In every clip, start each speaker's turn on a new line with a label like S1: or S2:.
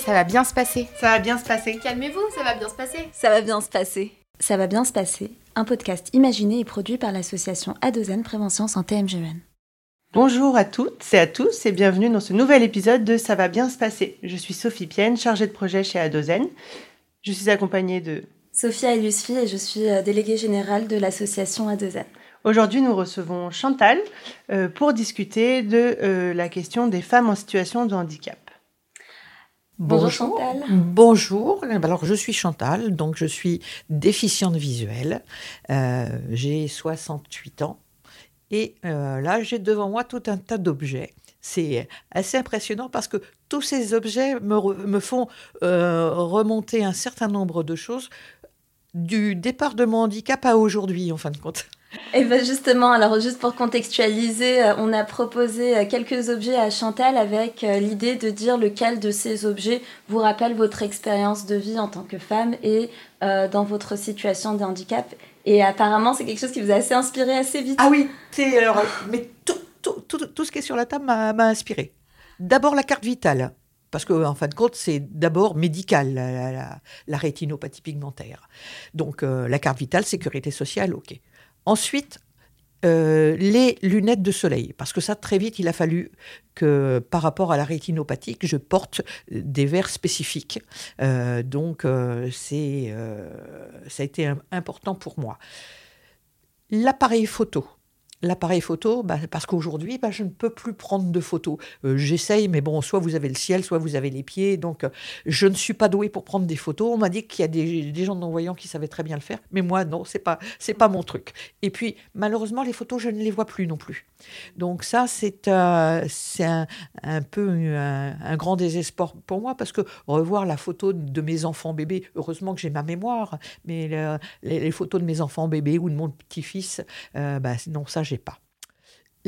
S1: ça va bien se passer.
S2: Ça va bien se passer.
S1: Calmez-vous, ça va bien se passer.
S3: Ça va bien se passer. Ça va bien se passer. Un podcast imaginé et produit par l'association Adozen Prévention Santé MGN.
S2: Bonjour à toutes et à tous et bienvenue dans ce nouvel épisode de Ça va bien se passer. Je suis Sophie Pienne, chargée de projet chez Adozen. Je suis accompagnée de
S3: Sophia Elusfi et je suis euh, déléguée générale de l'association Adozen.
S2: Aujourd'hui, nous recevons Chantal euh, pour discuter de euh, la question des femmes en situation de handicap.
S3: Bonjour Chantal.
S4: Bonjour. Alors je suis Chantal, donc je suis déficiente visuelle. Euh, j'ai 68 ans et euh, là j'ai devant moi tout un tas d'objets. C'est assez impressionnant parce que tous ces objets me, re- me font euh, remonter un certain nombre de choses du départ de mon handicap à aujourd'hui en fin de compte.
S3: Et bien justement, alors juste pour contextualiser, euh, on a proposé euh, quelques objets à Chantal avec euh, l'idée de dire lequel de ces objets vous rappelle votre expérience de vie en tant que femme et dans votre situation de handicap. Et apparemment, c'est quelque chose qui vous a assez inspiré assez vite.
S4: Ah oui, alors, mais tout, ce qui est sur la table m'a inspiré. D'abord la carte vitale, parce que en fin de compte, c'est d'abord médical, la, rétinopathie pigmentaire. Donc la carte vitale, sécurité sociale, ok. Ensuite, euh, les lunettes de soleil, parce que ça, très vite, il a fallu que, par rapport à la rétinopathie, que je porte des verres spécifiques. Euh, donc, euh, c'est, ça a été im- important pour moi. L'appareil photo. L'appareil photo, bah, parce qu'aujourd'hui, bah, je ne peux plus prendre de photos. Euh, J'essaye, mais bon, soit vous avez le ciel, soit vous avez les pieds. Donc, euh, je ne suis pas douée pour prendre des photos. On m'a dit qu'il y a des, des gens non-voyants qui savaient très bien le faire, mais moi, non, c'est pas, pas mon truc. Et puis, malheureusement, les photos, je ne les vois plus non plus. Donc, ça, c'est euh, un, un peu un, grand désespoir pour moi, parce que revoir la photo de mes enfants bébés, heureusement que j'ai ma mémoire, mais le- les, les photos de mes enfants bébés ou de mon petit-fils, bah, non, ça, pas.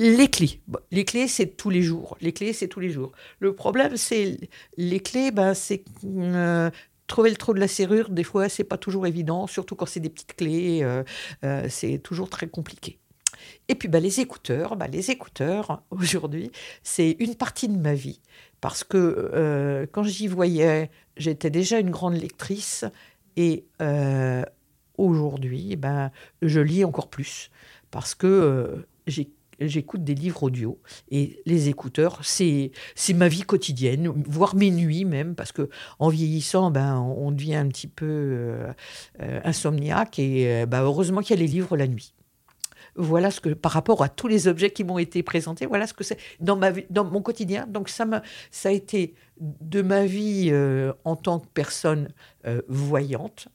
S4: Les clés. Les clés, c'est tous les jours. Les clés, c'est tous les jours. Le problème, c'est les clés, ben, c'est euh, trouver le trou de la serrure. Des fois, c'est pas toujours évident, surtout quand c'est des petites clés. euh, euh, c'est toujours très compliqué. Et puis, ben, les écouteurs. Ben, les écouteurs, aujourd'hui, c'est une partie de ma vie. Parce que quand j'y voyais, j'étais déjà une grande lectrice. Et aujourd'hui, ben, je lis encore plus. Parce que euh, j'écoute des livres audio. Et les écouteurs, c'est ma vie quotidienne, voire mes nuits même, parce que en vieillissant, ben, on devient un petit peu euh, euh, insomniaque. Et euh, ben, heureusement qu'il y a les livres la nuit. Voilà ce que, par rapport à tous les objets qui m'ont été présentés, voilà ce que c'est dans, dans mon quotidien. Donc, ça, m'a- ça a été de ma vie en tant que personne voyante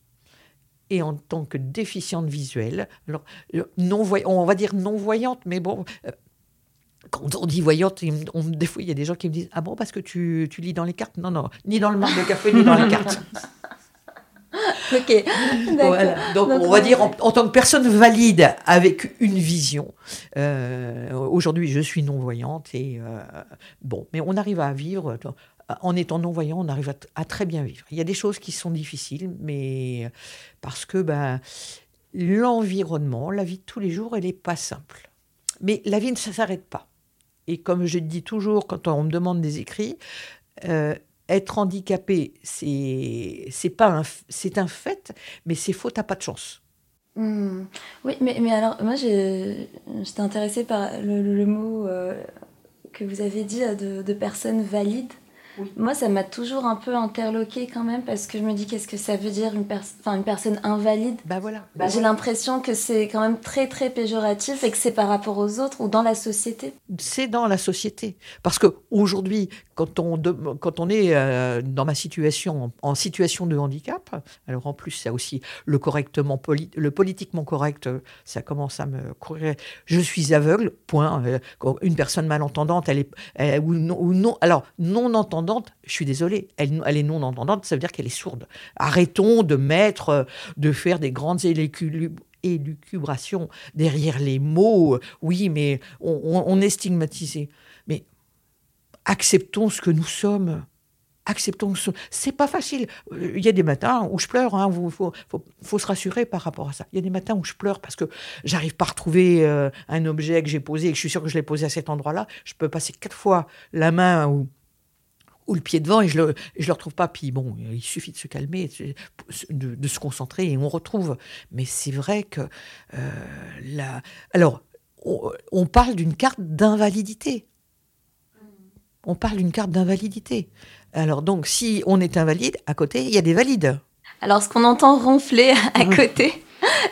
S4: et en tant que déficiente visuelle. Alors, euh, non on va dire non-voyante, mais bon, euh, quand on dit voyante, on- des fois, il y a des gens qui me disent Ah bon, parce que tu, tu lis dans les cartes? Non, non, ni dans le marc de café, ni dans les cartes.
S3: Ok.
S4: Voilà. Donc,
S3: Donc,
S4: on va dire en, en tant que personne valide avec une vision. euh, Aujourd'hui, je suis non-voyante et euh, bon, mais on arrive à vivre. En étant non-voyant, on arrive à, très bien vivre. Il y a des choses qui sont difficiles, mais parce que ben, l'environnement, la vie de tous les jours, elle n'est pas simple. Mais la vie ne s'arrête pas. Et comme je dis toujours quand on me demande des écrits, euh, être handicapé, c'est pas un, c'est un fait, mais c'est faux, t'as pas de chance.
S3: Hmm. Oui, mais, mais alors, moi, j'étais intéressée par le, mot euh, que vous avez dit euh, de personnes valides.
S4: Oui.
S3: Moi, ça m'a toujours un peu interloquée quand même, parce que je me dis, qu'est-ce que ça veut dire une, pers- enfin, une personne invalide?
S4: Ben voilà.
S3: J'ai l'impression que c'est quand même très, très péjoratif et que c'est par rapport aux autres ou dans la société.
S4: c'est dans la société. Parce que aujourd'hui, quand on, quand on est euh, dans ma situation, en, situation de handicap, alors en plus, ça aussi, le correctement poli- le politiquement correct, ça commence à me courir. Je suis aveugle, point. Euh, une personne malentendante, elle est, elle- ou, non, ou non, alors non entendante, je suis désolée, elle, est non entendante, ça veut dire qu'elle est sourde. Arrêtons de mettre, euh, de faire des grandes éluculu- élucubrations derrière les mots. Oui, mais on, est stigmatisé. Mais acceptons ce que nous sommes. Acceptons ce... C'est pas facile. Euh, Il y a des matins où je pleure. Il faut, faut, se rassurer par rapport à ça. Il y a des matins où je pleure parce que j'arrive pas à retrouver euh, un objet que j'ai posé et que je suis sûre que je l'ai posé à cet endroit-là. Je peux passer quatre fois la main ou, ou le pied devant et je le, je le retrouve pas. Puis bon, il suffit de se calmer, de, de se concentrer et on retrouve. Mais c'est vrai que euh, la... alors on, on parle d'une carte d'invalidité. On parle d'une carte d'invalidité. Alors donc, si on est invalide, à côté, il y a des valides.
S3: Alors, ce qu'on entend ronfler à côté,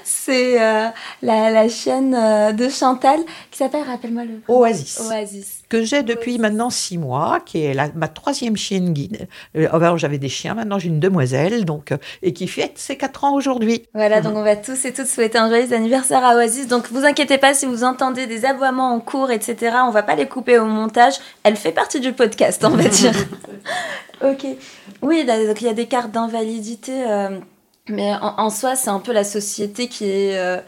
S3: c'est euh, la, la, chaîne euh, de Chantal qui s'appelle, rappelle-moi le
S4: Oasis.
S3: Oasis.
S4: Que j'ai depuis maintenant six mois, qui est la, ma troisième chienne guide. Euh, avant, j'avais des chiens, maintenant j'ai une demoiselle, donc, et qui fête ses quatre ans aujourd'hui.
S3: Voilà, donc on va tous et toutes souhaiter un joyeux anniversaire à Oasis. Donc vous inquiétez pas si vous entendez des aboiements en cours, etc. On va pas les couper au montage. Elle fait partie du podcast, on va dire. ok. Oui, donc il y a des cartes d'invalidité. Euh, mais en, en soi, c'est un peu la société qui est, euh,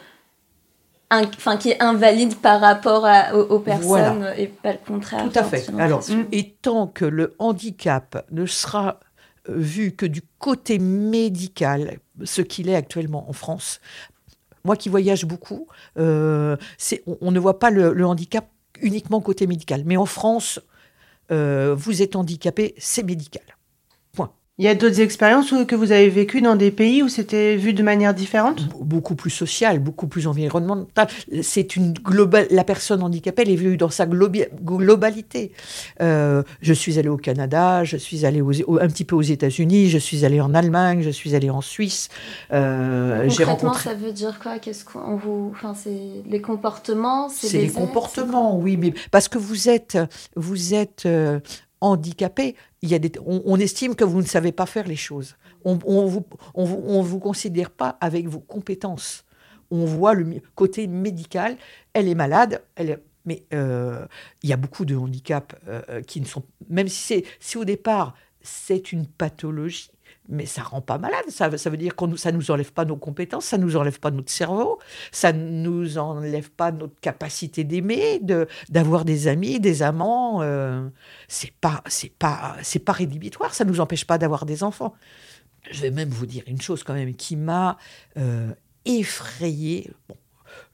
S3: qui est invalide par rapport à, aux, aux, personnes voilà. et pas le contraire.
S4: Tout à fait. Alors, et tant que le handicap ne sera vu que du côté médical, ce qu'il est actuellement en France, moi qui voyage beaucoup, euh, on, on, ne voit pas le, le, handicap uniquement côté médical. Mais en France, euh, vous êtes handicapé, c'est médical.
S2: Il y a d'autres expériences que vous avez vécues dans des pays où c'était vu de manière différente?
S4: Beaucoup plus sociale, beaucoup plus environnementale. C'est une globale. La personne handicapée, elle est vue dans sa globi... globalité. Euh, je suis allée au Canada, je suis allée aux... un petit peu aux États-Unis, je suis allée en Allemagne, je suis allée en Suisse.
S3: Euh, Concrètement, rencontré... ça veut dire quoi? Qu'est-ce qu'on vous, enfin, c'est les comportements,
S4: c'est les, les comportements, oui, mais parce que vous êtes, vous êtes. Euh, handicapé, il y a des, on, estime que vous ne savez pas faire les choses. On ne vous, on, on vous considère pas avec vos compétences. On voit le côté médical. Elle est malade, elle mais euh, il y a beaucoup de handicaps euh, qui ne sont... Même si, c'est, si au départ, c'est une pathologie, mais ça rend pas malade. Ça, veut dire que ça nous enlève pas nos compétences, ça nous enlève pas notre cerveau, ça nous enlève pas notre capacité d'aimer, de d'avoir des amis, des amants. Euh, c'est pas c'est pas c'est pas rédhibitoire. Ça nous empêche pas d'avoir des enfants. Je vais même vous dire une chose quand même qui m'a euh, effrayée.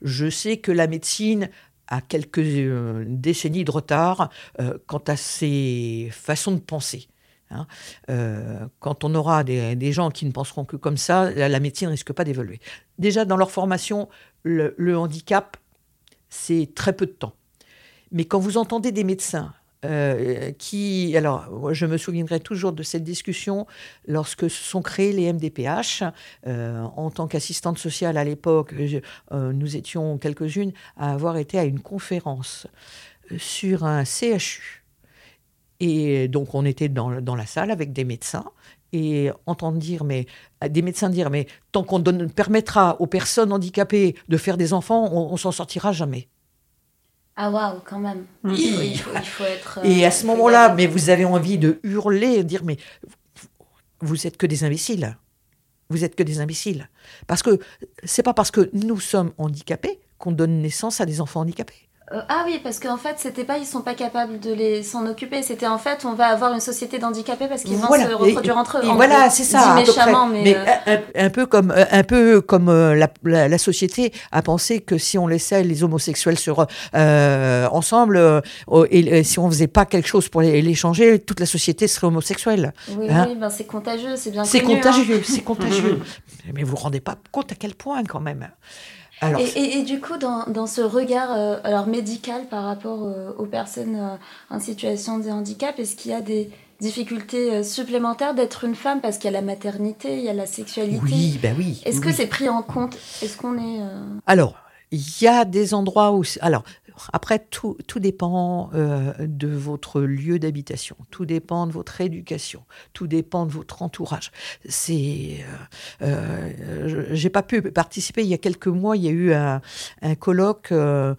S4: Je sais que la médecine a quelques euh, décennies de retard euh, quant à ses façons de penser. Hein. Euh, quand on aura des, gens qui ne penseront que comme ça, la, médecine ne risque pas d'évoluer. Déjà, dans leur formation, le, handicap, c'est très peu de temps. Mais quand vous entendez des médecins euh, qui, alors, je me souviendrai toujours de cette discussion lorsque se sont créés les MDPH. Euh, en tant qu'assistante sociale à l'époque, nous étions quelques-unes à avoir été à une conférence sur un CHU et donc, on était dans, dans la salle avec des médecins et entendre dire, mais des médecins dire, mais tant qu'on donne, permettra aux personnes handicapées de faire des enfants, on, on s'en sortira jamais.
S3: Ah waouh, quand même.
S4: Mmh.
S3: Il, faut, il, faut, il, faut, être. Euh,
S4: et à ce moment-là, mais vous avez envie de hurler, dire, mais vous êtes que des imbéciles. Vous êtes que des imbéciles. Parce que c'est pas parce que nous sommes handicapés qu'on donne naissance à des enfants handicapés.
S3: Euh, ah oui, parce qu'en fait, c'était pas ils sont pas capables de les s'en occuper. C'était en fait, on va avoir une société d'handicapés parce qu'ils
S4: voilà.
S3: vont se reproduire
S4: et,
S3: entre eux.
S4: Et voilà, c'est ça.
S3: méchamment, mais,
S4: mais
S3: euh...
S4: un, un, peu comme un peu comme euh, la, la, la, société a pensé que si on laissait les homosexuels sur euh, ensemble et, et, si on faisait pas quelque chose pour les, les changer, toute la société serait homosexuelle.
S3: Oui, hein oui, ben c'est contagieux, c'est bien.
S4: C'est contagieux, hein. c'est contagieux. mais vous vous rendez pas compte à quel point quand même.
S3: Alors, et, et, et, du coup, dans, dans ce regard euh, alors médical par rapport euh, aux personnes euh, en situation de handicap, est-ce qu'il y a des difficultés supplémentaires d'être une femme? Parce qu'il y a la maternité, il y a la sexualité.
S4: Oui, ben oui.
S3: Est-ce
S4: oui.
S3: que c'est pris en compte? Est-ce qu'on est...
S4: Alors, il y a des endroits où... Alors, après, tout, tout dépend euh, de votre lieu d'habitation, tout dépend de votre éducation, tout dépend de votre entourage. C'est, euh, euh, j'ai pas pu participer. Il y a quelques mois, il y a eu un, un colloque euh,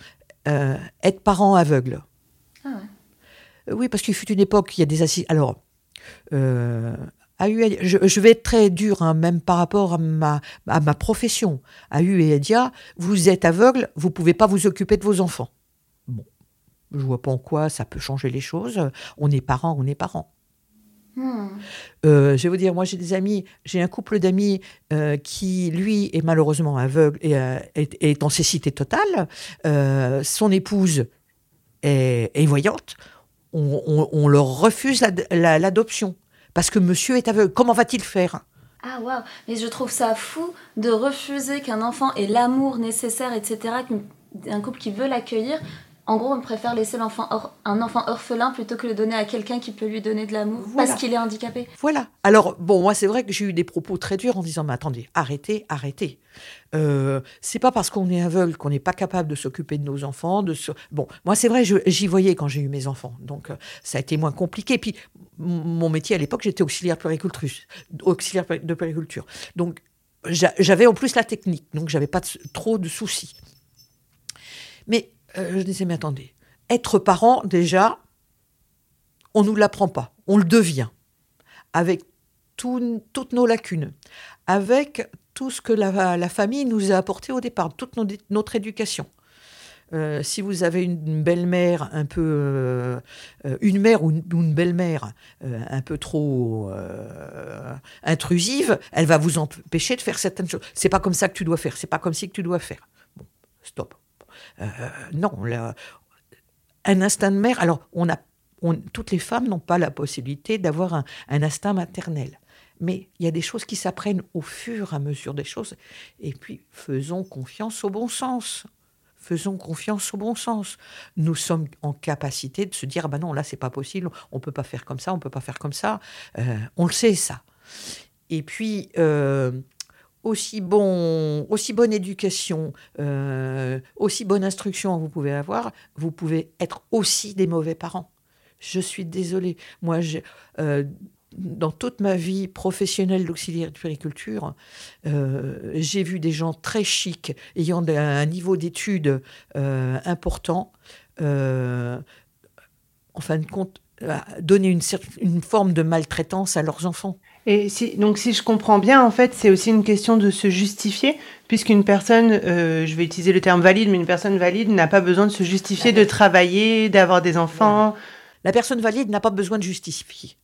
S4: être parent aveugle.
S3: Ah ouais.
S4: Oui, parce qu'il fut une époque, il y a des assises. Alors. A eu, je, je, vais être très dur, hein, même par rapport à ma, à ma profession. À U et Edia, vous êtes aveugle, vous ne pouvez pas vous occuper de vos enfants. Je vois pas en quoi ça peut changer les choses. On est parents, on est parents.
S3: Hmm.
S4: Euh, je vais vous dire, moi j'ai des amis, j'ai un couple d'amis euh, qui, lui, est malheureusement aveugle et euh, est, est, en cécité totale. Son épouse est, est, voyante. on, leur refuse l'adoption. parce que monsieur est aveugle. Comment va-t-il faire?
S3: Ah waouh, mais je trouve ça fou de refuser qu'un enfant ait l'amour nécessaire, etc., qu'un couple qui veut l'accueillir, en gros, on préfère laisser l'enfant un enfant orphelin plutôt que le donner à quelqu'un qui peut lui donner de l'amour parce qu'il est handicapé.
S4: Voilà. Alors, bon, moi, c'est vrai que j'ai eu des propos très durs en disant Mais attendez, arrêtez, arrêtez. Euh, c'est pas parce qu'on est aveugle qu'on n'est pas capable de s'occuper de nos enfants. De Bon, moi, c'est vrai, j'y voyais quand j'ai eu mes enfants. Donc, euh, ça a été moins compliqué. Puis, mon métier à l'époque, j'étais auxiliaire, auxiliaire de périculture. Donc, j'avais en plus la technique. Donc, j'avais pas trop de soucis. Mais euh, je disais, mais attendez, être parent, déjà, on ne nous l'apprend pas, on le devient, avec toutes nos lacunes, avec tout ce que la, famille nous a apporté au départ, toute notre éducation. Euh, si vous avez une, belle-mère un peu, euh, une mère ou une, belle-mère un peu trop intrusive, elle va vous empêcher de faire certaines choses. C'est pas comme ça que tu dois faire. C'est pas comme si que tu dois faire. Euh, non, un instinct de mère. Alors, on a, toutes les femmes n'ont pas la possibilité d'avoir un, instinct maternel. Mais il y a des choses qui s'apprennent au fur et à mesure des choses. Et puis, faisons confiance au bon sens. Faisons confiance au bon sens. Nous sommes en capacité de se dire, ah ben non, là, c'est pas possible, on peut pas faire comme ça, on peut pas faire comme ça. Euh, on le sait, ça. Et puis, euh, aussi, bon, aussi bonne éducation, euh, aussi bonne instruction vous pouvez avoir, vous pouvez être aussi des mauvais parents. Je suis désolée. Moi, euh, dans toute ma vie professionnelle d'auxiliaire de périculture, euh, j'ai vu des gens très chics, ayant un niveau d'études important, en fin de compte, donner une forme de maltraitance à leurs enfants.
S2: Et si, donc, si je comprends bien, en fait, c'est aussi une question de se justifier, puisqu'une personne, euh, je vais utiliser le terme valide, mais une personne valide n'a pas besoin de se justifier, de travailler, d'avoir des enfants.
S4: La personne valide n'a pas besoin de justifier.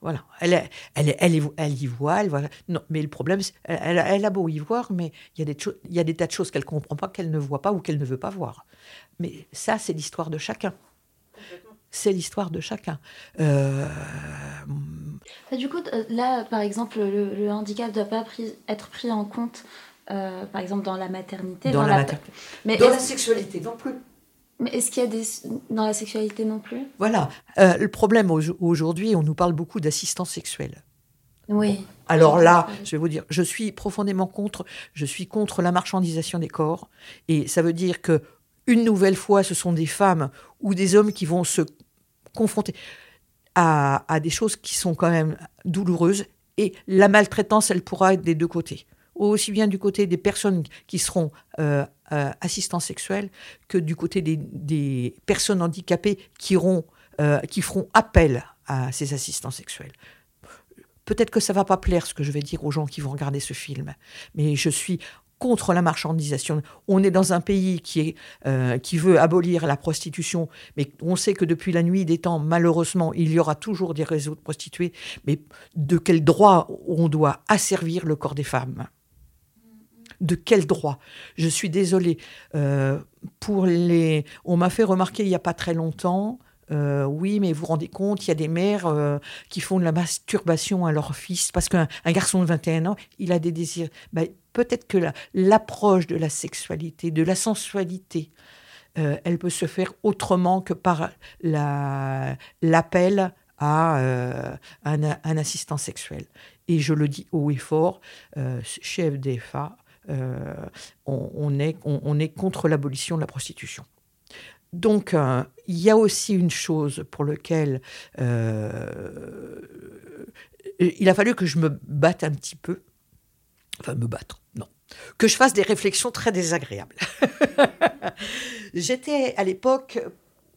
S4: Voilà, elle, elle, elle, elle, y voit, elle voit. Non, mais le problème, elle, elle, a beau y voir, mais il y a des, il y a des tas de choses qu'elle ne comprend pas, qu'elle ne voit pas ou qu'elle ne veut pas voir. Mais ça, c'est l'histoire de chacun c'est l'histoire de chacun. Euh,
S3: du coup, euh, là, par exemple, le, handicap ne doit pas être pris en compte, euh, par exemple, dans la maternité.
S4: Dans, la, maternité. Mais dans la sexualité non plus.
S3: Mais est-ce qu'il y a des... dans la sexualité non plus?
S4: Voilà. le problème aujourd'hui, on nous parle beaucoup d'assistance sexuelle.
S3: Oui.
S4: Alors là, je vais vous dire, je suis profondément contre, je suis contre la marchandisation des corps. Et ça veut dire que une nouvelle fois, ce sont des femmes ou des hommes qui vont se confronter à, des choses qui sont quand même douloureuses. Et la maltraitance, elle pourra être des deux côtés. Aussi bien du côté des personnes qui seront euh, euh, assistants sexuels que du côté des, personnes handicapées qui, euh, qui feront appel à ces assistants sexuels. Peut-être que ça va pas plaire ce que je vais dire aux gens qui vont regarder ce film, mais je suis contre la marchandisation. On est dans un pays euh, qui veut abolir la prostitution, mais on sait que depuis la nuit des temps, malheureusement, il y aura toujours des réseaux de prostituées. Mais de quel droit on doit asservir le corps des femmes? De quel droit? Je suis désolée. Euh, pour les, on m'a fait remarquer il n'y a pas très longtemps euh, oui, mais vous rendez compte, il y a des mères euh, qui font de la masturbation à leur fils parce qu'un garçon de 21 ans, il a des désirs. Ben, peut-être que l'approche de la sexualité, de la sensualité, euh, elle peut se faire autrement que par l'appel à un, assistant sexuel. Et je le dis haut et fort, on, est, on est contre l'abolition de la prostitution. Donc, euh, il y a aussi une chose pour laquelle euh, il a fallu que je me batte un petit peu. Enfin, me battre, non. Que je fasse des réflexions très désagréables. J'étais à l'époque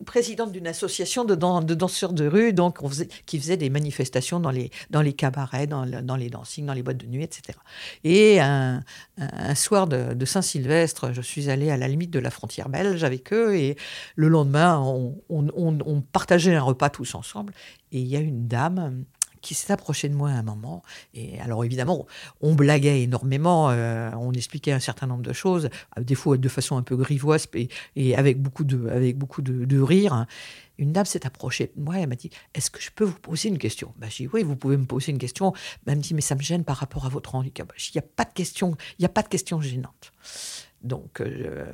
S4: présidente d'une association de, danseurs de rue, donc qui faisait des manifestations dans les, cabarets, dans, les dancings, dans les boîtes de nuit, etc. Et un, soir de, Saint-Sylvestre, je suis allée à la limite de la frontière belge avec eux, et le lendemain, on, partageait un repas tous ensemble, et il y a une dame qui s'est approché de moi à un moment. Et alors évidemment, on blaguait énormément, euh, on expliquait un certain nombre de choses, des fois de façon un peu grivoise et, avec beaucoup de, avec beaucoup de, rire. Une dame s'est approchée de moi, elle m'a dit Est-ce que je peux vous poser une question? Ben, J'ai dit Oui, vous pouvez me poser une question. Elle me dit Mais ça me gêne par rapport à votre handicap. Il n'y a pas de question, il n'y a pas de question gênante. Donc, euh,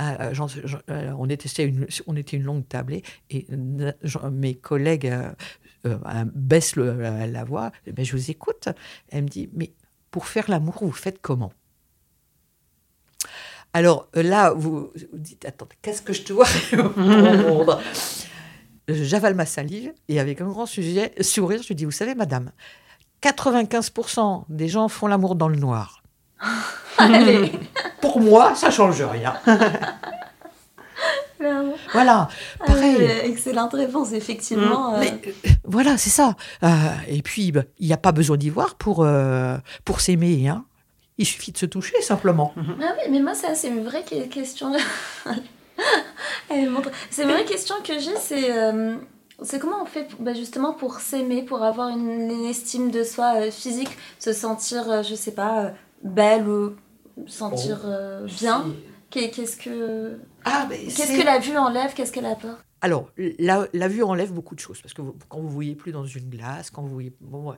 S4: euh, on, était une, on était une longue tablée et mes collègues euh, baissent la, voix. Eh ben, je vous écoute. Elle me dit Mais pour faire l'amour, vous faites comment? Alors là, vous, vous dites, attends, qu'est-ce que je dois répondre? J'avale ma salive et avec un grand sujet, sourire, je dis, vous savez, madame, 95% des gens font l'amour dans le noir.
S3: Allez.
S4: Pour moi, ça change rien. voilà, ah,
S3: excellente réponse, effectivement.
S4: Mm. Euh. Euh, voilà, c'est ça. Euh, et puis, bah, il n'y a pas besoin d'y voir pour, pour s'aimer. Hein. Il suffit de se toucher, simplement.
S3: Ah oui, mais moi, ça, c'est une vraie question. c'est une vraie question que j'ai, c'est... C'est comment on fait bah, justement pour s'aimer, pour avoir une, une, estime de soi physique, se sentir, je sais pas, belle ou sentir oh, euh, bien? Qu'est-ce que ah, qu'est-ce que la vue enlève Qu'est-ce qu'elle apporte
S4: alors, la, vue enlève beaucoup de choses, parce que quand vous voyez plus dans une glace, quand vous voyez... Bon,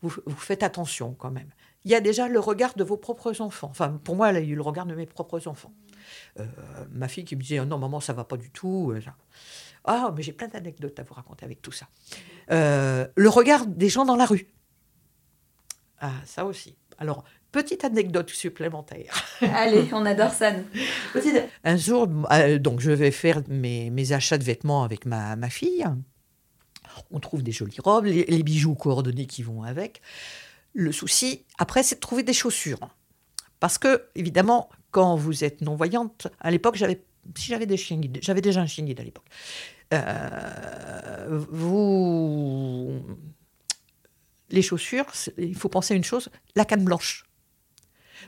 S4: vous, faites attention quand même. Il y a déjà le regard de vos propres enfants. Enfin, pour moi, il y a eu le regard de mes propres enfants. Euh, ma fille qui me disait, non, maman, ça va pas du tout. Euh, ah, mais j'ai plein d'anecdotes à vous raconter avec tout ça. le regard des gens dans la rue. Ah, ça aussi. Alors, Petite anecdote supplémentaire.
S3: Allez, on adore ça.
S4: Un jour, euh, donc je vais faire mes, mes achats de vêtements avec ma, ma, fille. On trouve des jolies robes, les, bijoux coordonnés qui vont avec. Le souci, après, c'est de trouver des chaussures. Parce que, évidemment, quand vous êtes non-voyante, à l'époque, j'avais, si j'avais des chiens guides, j'avais déjà un chien guide à l'époque. Euh, vous, les chaussures, il faut penser à une chose, la canne blanche.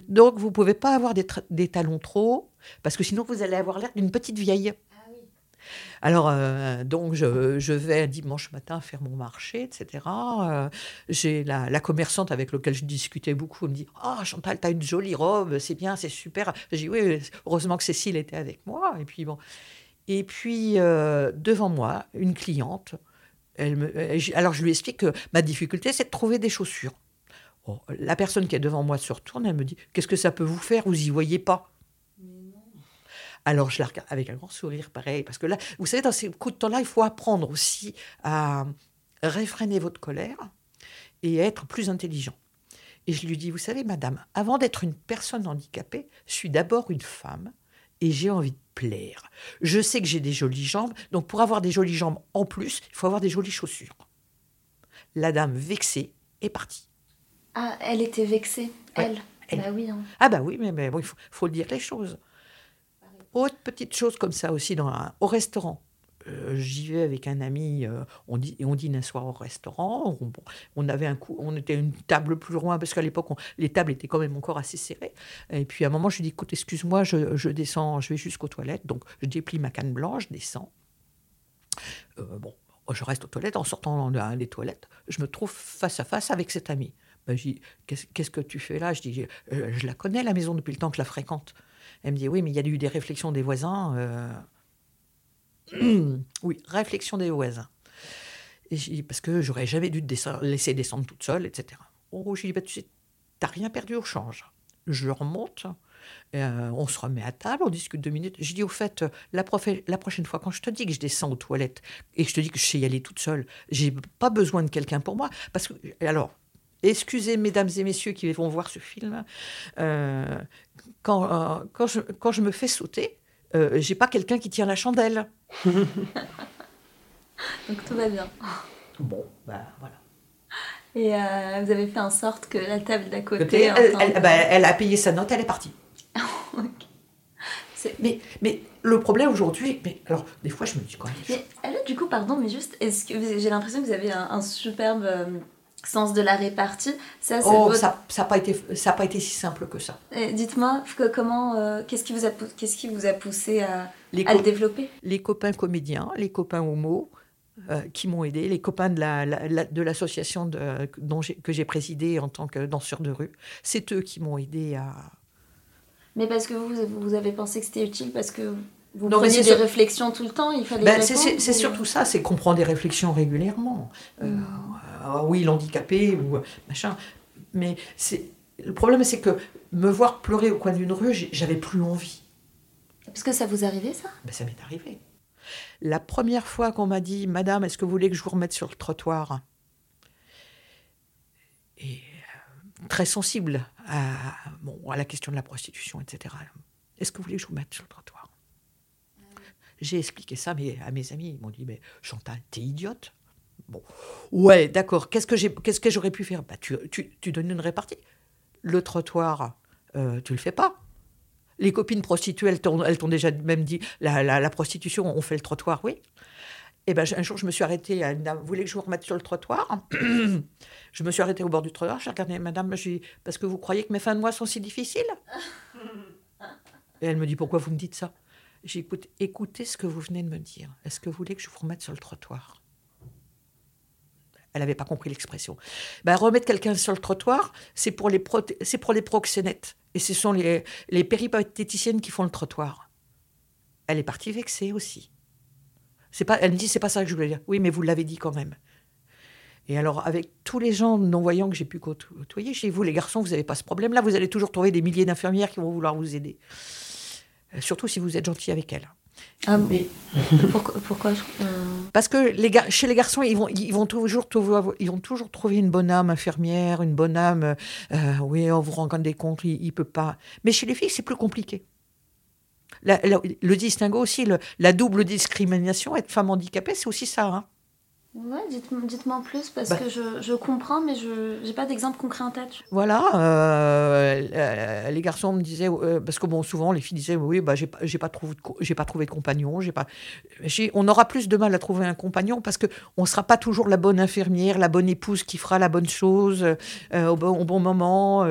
S4: Donc, vous ne pouvez pas avoir des, talons trop hauts, parce que sinon, vous allez avoir l'air d'une petite vieille. Ah Alors, euh, donc, je, vais dimanche matin faire mon marché, etc. Euh, j'ai la, commerçante avec laquelle je discutais beaucoup. Elle me dit Ah, oh, Chantal, tu as une jolie robe, c'est bien, c'est super. Je dis Oui, heureusement que Cécile était avec moi. Et puis, bon. Et puis, euh, devant moi, une cliente. Elle me, alors, je lui explique que ma difficulté, c'est de trouver des chaussures la personne qui est devant moi se retourne, elle me dit Qu'est-ce que ça peut vous faire? Vous y voyez pas alors je la regarde avec un grand sourire, pareil, parce que là, vous savez, dans ces coups de temps-là, il faut apprendre aussi à réfréner votre colère et être plus intelligent. Et je lui dis, vous savez, madame, avant d'être une personne handicapée, je suis d'abord une femme et j'ai envie de plaire. Je sais que j'ai des jolies jambes, donc pour avoir des jolies jambes en plus, il faut avoir des jolies chaussures. La dame vexée est partie.
S3: Ah, elle était vexée, elle. Bah oui. Hein.
S4: Ah bah oui, mais, mais bon, il faut, faut, dire les choses. Autre petite chose comme ça aussi dans au restaurant. Euh, j'y vais avec un ami, euh, on, dit, on dîne un soir au restaurant. On, on, avait un coup, on était une table plus loin parce qu'à l'époque, les tables étaient quand même encore assez serrées. Et puis à un moment, je lui dis écoute, excuse-moi, je, je, descends, je vais jusqu'aux toilettes. Donc je déplie ma canne blanche, je descends. Euh, bon, je reste aux toilettes. En sortant des toilettes, je me trouve face à face avec cet ami. Dis, qu'est-ce que tu fais là? Je dis, euh, je la connais, la maison, depuis le temps que je la fréquente. Elle me dit, oui, mais il y a eu des réflexions des voisins. Euh. oui, réflexion des voisins. Et je dis, parce que j'aurais jamais dû te laisser descendre toute seule, etc. Oh, je dis, bah, tu sais, t'as rien perdu au change. Je remonte, euh, on se remet à table, on discute deux minutes. Je dis, au fait, la, la, prochaine fois, quand je te dis que je descends aux toilettes et que je te dis que je sais y aller toute seule, j'ai pas besoin de quelqu'un pour moi. Parce que, alors, excusez mesdames et messieurs qui vont voir ce film, euh, quand, euh, quand, je, quand, je, me fais sauter, euh, j'ai pas quelqu'un qui tient la chandelle.
S3: Donc tout va bien.
S4: Bon, ben voilà.
S3: Et euh, vous avez fait en sorte que la table d'à côté.
S4: Elle, bah, elle, a payé sa note, elle est partie. Mais, mais le problème aujourd'hui, mais alors des fois je me dis quoi
S3: Mais elle, du coup, pardon, mais juste, est-ce que j'ai l'impression que vous avez un, superbe sens de la répartie.
S4: Ça, oh, ça n'a pas, été, ça pas été si simple que ça.
S3: Dites-moi, comment, euh, qu'est-ce qui, vous a, qu'est-ce qui vous a poussé à, à le développer?
S4: Les copains comédiens, les copains homo, euh, qui m'ont aidé, les copains de la, la- la- de l'association de- dont j'ai- que j'ai présidée en tant que danseur de rue. C'est eux qui m'ont aidé à.
S3: Mais parce que vous, vous avez pensé que c'était utile parce que vous
S4: Non,
S3: preniez des réflexions tout le temps, il fallait
S4: Ben, c'est-
S3: ou-
S4: surtout ça, c'est qu'on prend des réflexions régulièrement. Euh,
S3: Mm.
S4: ah oui, l'handicapé ou euh, machin. Mais c'est le problème, c'est que me voir pleurer au coin d'une rue, j'avais plus envie.
S3: Parce que ça vous arrivait ça?
S4: Ben, ça m'est arrivé. La première fois qu'on m'a dit, Madame, est-ce que vous voulez que je vous remette sur le trottoir? Et euh, très sensible à, bon, à la question de la prostitution, etc. Est-ce que vous voulez que je vous mette sur le trottoir? J'ai expliqué ça mais, à mes amis. Ils m'ont dit, mais Chantal, t'es idiote Bon, ouais, d'accord. Qu'est-ce que j'ai, qu'est-ce que j'aurais pu faire? Bah, tu, donnes une répartie. Le trottoir, euh, tu le fais pas. Les copines prostituées, elles t'ont, déjà même dit la, prostitution, on fait le trottoir, oui. Et ben un jour, je me suis arrêtée. Elle voulait que je vous remette sur le trottoir? je me suis arrêtée au bord du trottoir. J'ai regardé Madame, j'ai dit, parce que vous croyez que mes fins de mois sont si difficiles? Et elle me dit pourquoi vous me dites ça? J'ai écouté, écoutez ce que vous venez de me dire. Est-ce que vous voulez que je vous remette sur le trottoir? Elle n'avait pas compris l'expression. Ben, remettre quelqu'un sur le trottoir, c'est pour les c'est proxénètes. Et ce sont les, les péripatéticiennes qui font le trottoir. Elle est partie vexée aussi. C'est pas, elle me dit, c'est pas ça que je voulais dire. Oui, mais vous l'avez dit quand même. Et alors, avec tous les gens non-voyants que j'ai pu côtoyer, chez vous, les garçons, vous n'avez pas ce problème-là. Vous allez toujours trouver des milliers d'infirmières qui vont vouloir vous aider. Euh, Surtout si vous êtes gentil avec elles.
S3: Ah,
S4: Mais-
S3: pourquoi, euh,
S4: Parce que les gar- chez les garçons, ils vont, ils vont toujours trouver, ils vont toujours trouver une bonne âme infirmière, une bonne âme. euh, oui, on vous rend compte des comptes, il, il peut pas. Mais chez les filles, c'est plus compliqué. La- la- le distinguo aussi, le- la double discrimination, être femme handicapée, c'est aussi ça. hein.
S3: Ouais, dites-moi en plus parce
S4: Bah.
S3: que je, je comprends, mais je n'ai pas d'exemple concret en tête.
S4: Voilà, euh, euh, les garçons me disaient, euh, parce que bon, souvent les filles disaient, oui, bah, j'ai pas, pas trouvé, de pas trouvé de compagnon, j'ai pas, on aura plus de mal à trouver un compagnon parce que on sera pas toujours la bonne infirmière, la bonne épouse qui fera la bonne chose euh, au, bon, au bon moment.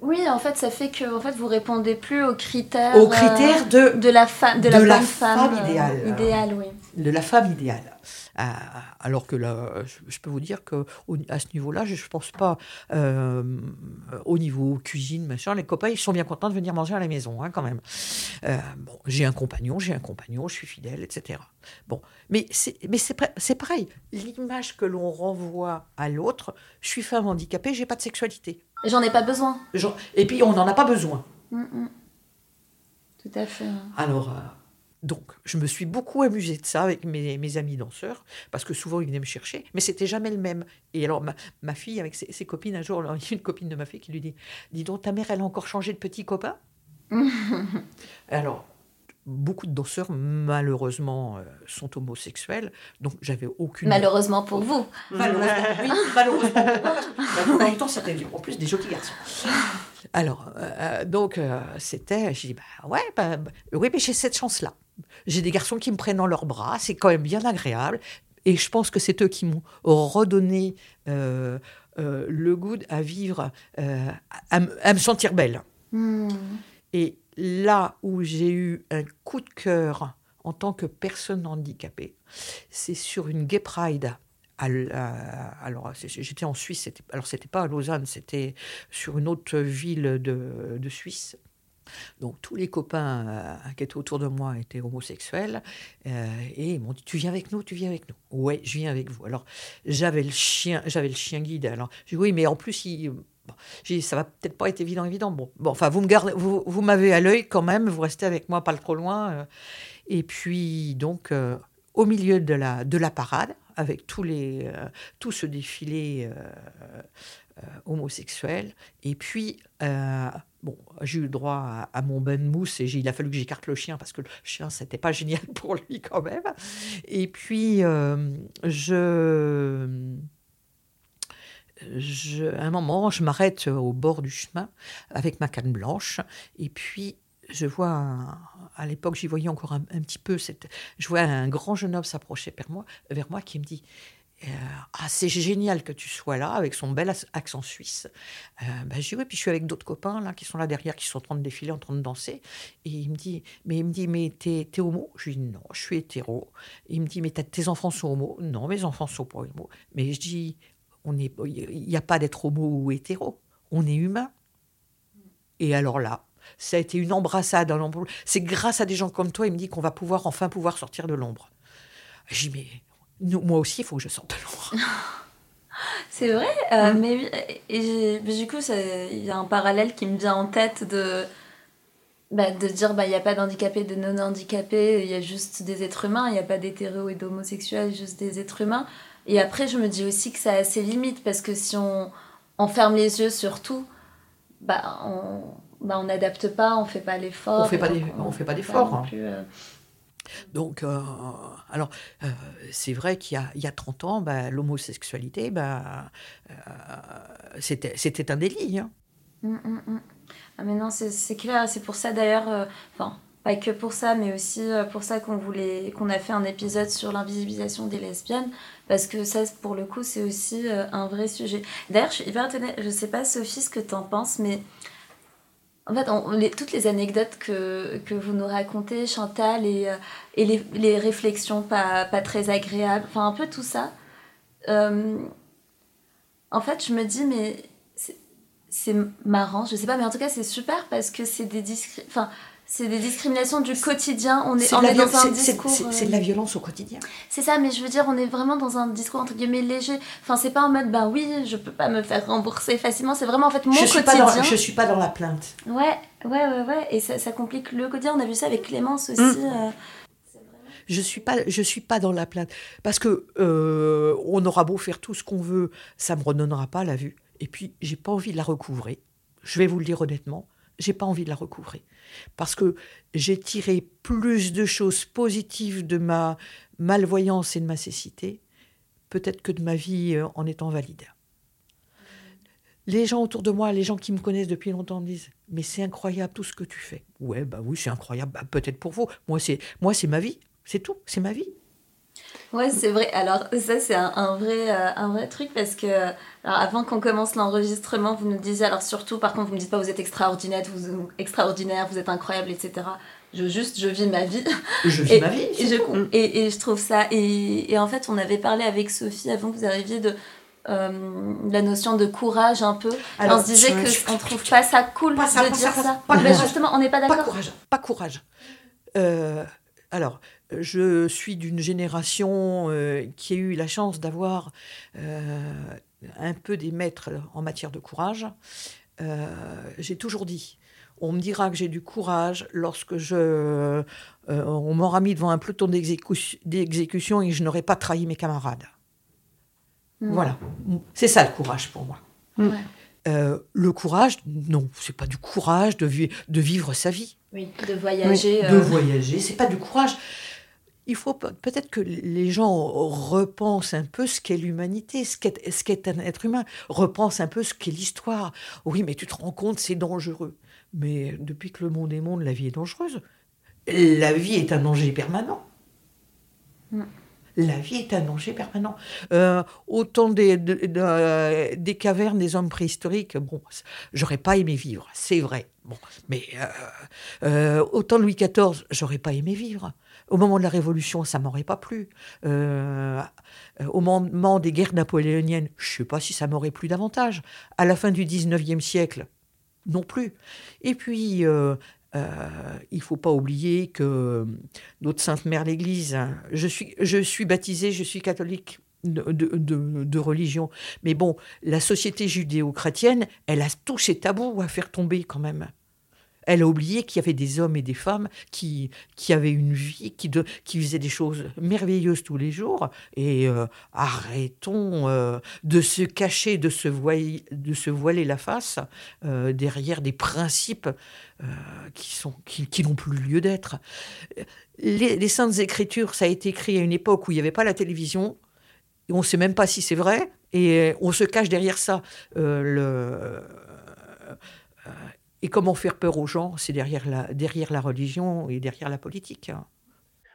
S3: Oui, en fait, ça fait que en fait, vous répondez plus aux critères,
S4: aux critères de,
S3: de la femme, de,
S4: de
S3: la,
S4: la
S3: bonne femme,
S4: femme idéale.
S3: idéale, oui.
S4: De la femme idéale. Ah, alors que là, je, peux vous dire que à ce niveau-là, je ne pense pas euh, au niveau cuisine, machin. Les copains, ils sont bien contents de venir manger à la maison, hein, quand même. Euh, bon, j'ai un compagnon, j'ai un compagnon, je suis fidèle, etc. Bon, mais c'est mais c'est pa- c'est pareil. L'image que l'on renvoie à l'autre, je suis femme handicapée, j'ai pas de sexualité.
S3: J'en ai pas besoin.
S4: Genre- et puis on n'en a pas besoin.
S3: Mm, mm. Tout à fait.
S4: Alors, euh, donc, je me suis beaucoup amusée de ça avec mes, mes amis danseurs, parce que souvent ils venaient me chercher, mais c'était jamais le même. Et alors, ma, ma fille, avec ses, ses copines, un jour, il y a une copine de ma fille qui lui dit Dis donc, ta mère, elle a encore changé de petit copain? Alors, beaucoup de danseurs, malheureusement, euh, sont homosexuels, donc j'avais aucune.
S3: Malheureusement pour vous.
S4: Malheureusement, oui, malheureusement. Mais en même temps, en plus des jolis garçons. Alors, euh, donc, euh, c'était, j'ai dit, bah ouais, bah, bah, oui, mais j'ai cette chance-là. J'ai des garçons qui me prennent dans leurs bras, c'est quand même bien agréable. Et je pense que c'est eux qui m'ont redonné euh, euh, le goût à vivre, euh, à, me sentir belle.
S3: Mm.
S4: Et là où j'ai eu un coup de cœur en tant que personne handicapée, c'est sur une Gay Pride. alors, j'étais en Suisse, alors c'était pas à Lausanne, c'était sur une autre ville de, de Suisse. Donc tous les copains euh, qui étaient autour de moi étaient homosexuels euh, et ils m'ont dit tu viens avec nous, tu viens avec nous. Ouais, je viens avec vous. Alors j'avais le chien, j'avais le chien guide. Alors j'ai dit oui, mais en plus ça va peut-être pas être évident, évident. Bon, bon enfin vous me gardez, vous, vous m'avez à l'œil quand même, vous restez avec moi pas trop loin. euh. et puis donc au milieu de la de la parade avec tous les tout ce défilé homosexuel et puis bon j'ai eu droit à, mon bain de mousse et il a fallu que j'écarte le chien parce que le chien c'était pas génial pour lui quand même. Et puis euh, je à un moment, je m'arrête au bord du chemin avec ma canne blanche, et puis je vois, à l'époque, j'y voyais encore un, un petit peu, cette, je vois un grand jeune homme s'approcher vers moi, vers moi qui me dit ah, c'est génial que tu sois là avec son bel accent suisse. Euh, ben, je dis oui, puis je suis avec d'autres copains là qui sont là derrière, qui sont en train de défiler, en train de danser. Et il me dit, mais il me dit, mais t'es, es homo? Je lui dis non, je suis hétéro. il me dit, mais tes enfants sont homo? Non, mes enfants sont pas homo. Mais je dis, on il n'y a pas d'être homo ou hétéro. On est humain. Et alors là, ça a été une embrassade l'ombre. C'est grâce à des gens comme toi, il me dit qu'on va pouvoir enfin pouvoir sortir de l'ombre. Je dis, moi aussi, il faut que je sorte de l'ombre.
S3: C'est vrai, euh, mm. mais, et, du coup, il y a un parallèle qui me vient en tête de, bah, de dire bah, il n'y a pas d'handicapés, de non-handicapés, il y a juste des êtres humains, il n'y a pas d'hétéros et d'homosexuels, juste des êtres humains. Et après, je me dis aussi que ça a ses limites, parce que si on, on ferme les yeux sur tout, bah, on bah, on n'adapte pas, on fait pas l'effort.
S4: On fait pas, on, fait pas d'effort. Hein. Euh. Donc, euh, alors, euh, c'est vrai qu'il y, y a, 30 ans, bah, l'homosexualité, bah, c'était un délit. Hein.
S3: Hum, hum, hum. Ah, mais non, c'est clair, c'est pour ça d'ailleurs, enfin, pas que pour ça, mais aussi pour ça qu'on voulait, qu'on a fait un épisode sur l'invisibilisation des lesbiennes, parce que ça, pour le coup, c'est aussi un vrai sujet. D'ailleurs, je suis je sais pas, Sophie, ce que tu en penses, mais en fait, toutes les anecdotes que, que, vous nous racontez, Chantal, et, euh, et les, réflexions pas, pas, très agréables, enfin un peu tout ça, euh, en fait, je me dis, mais c'est marrant, je sais pas, mais en tout cas, c'est super parce que c'est des discri... enfin, c'est des discriminations du quotidien. On est, on est dans un discours.
S4: C'est de la violence au quotidien.
S3: C'est ça, mais je veux dire, on est vraiment dans un discours entre guillemets léger. Enfin, c'est pas en mode, ben oui, je peux pas me faire rembourser facilement. C'est vraiment en fait mon je
S4: suis
S3: quotidien.
S4: Pas dans, je suis pas dans la plainte.
S3: Ouais, ouais, ouais, ouais. Et ça, ça complique le quotidien. On a vu ça avec Clémence aussi. Mm. Euh,
S4: je suis pas je suis pas dans la plainte parce que euh, on aura beau faire tout ce qu'on veut ça me redonnera pas la vue et puis j'ai pas envie de la recouvrer je vais vous le dire honnêtement j'ai pas envie de la recouvrer parce que j'ai tiré plus de choses positives de ma malvoyance et de ma cécité, peut-être que de ma vie euh, en étant valide. Les gens autour de moi, les gens qui me connaissent depuis longtemps disent Mais c'est incroyable tout ce que tu fais. Ouais, bah oui, c'est incroyable, bah, peut-être pour vous. Moi, c'est moi c'est ma vie, c'est tout, c'est ma vie.
S3: Ouais, c'est vrai. Alors, ça, c'est un, vrai, euh, un vrai truc parce que, alors, avant qu'on commence l'enregistrement, vous nous disiez, alors surtout, par contre, vous me dites pas vous êtes extraordinaire, vous, extraordinaire, vous êtes incroyable, etc. Je juste, je vis ma vie.
S4: Je vis ma vie.
S3: Et je, et, et, je trouve ça. Et, et, en fait, on avait parlé avec Sophie avant que vous arriviez de. Euh, la notion de courage un peu. Alors, on se disait qu'on ne trouve pas ça cool de dire ça. Mais justement, on n'est pas d'accord.
S4: Pas courage. Pas courage. Euh, alors, je suis d'une génération euh, qui a eu la chance d'avoir euh, un peu des maîtres en matière de courage. Euh, j'ai toujours dit, on me dira que j'ai du courage lorsque je, on m'aura mis devant un peloton d'exécution et je n'aurai pas trahi mes camarades. Hmm. Voilà, c'est ça le courage pour moi. le courage, non, c'est pas du courage de, de vivre sa vie.
S3: Oui, de voyager.
S4: De voyager, c'est pas du courage. Il faut peut-être que les gens repensent un peu ce qu'est l'humanité, ce qu'est un être humain, repensent un peu ce qu'est l'histoire. Oui, mais tu te rends compte, c'est dangereux. Mais depuis que le monde est monde, la vie est dangereuse. La vie est un danger permanent. Mm. La vie est un danger permanent. Euh, autant des, des cavernes des hommes préhistoriques, bon, j'aurais pas aimé vivre, c'est vrai. Bon, mais euh, euh, autant Louis XIV, j'aurais pas aimé vivre. Au moment de la Révolution, ça m'aurait pas plu. au moment des guerres napoléoniennes, je sais pas si ça m'aurait plu davantage. À la fin du XIXe siècle, non plus. Et puis, euh, il ne faut pas oublier que notre Sainte Mère l'Église, hein, je suis, je suis baptisée, je suis catholique de, religion, mais bon, la société judéo-chrétienne, elle a tous ses tabous à faire tomber quand même. Elle a oublié qu'il y avait des hommes et des femmes qui, qui avaient une vie, qui, qui faisaient des choses merveilleuses tous les jours. Et euh, arrêtons euh, de se cacher, de se, voiler, de se voiler la face euh, derrière des principes qui, sont, qui, n'ont plus lieu d'être. Les, Saintes Écritures, ça a été écrit à une époque où il n'y avait pas la télévision. On ne sait même pas si c'est vrai. Et on se cache derrière ça. le et comment faire peur aux gens C'est derrière la, derrière la religion et derrière la politique. Hein.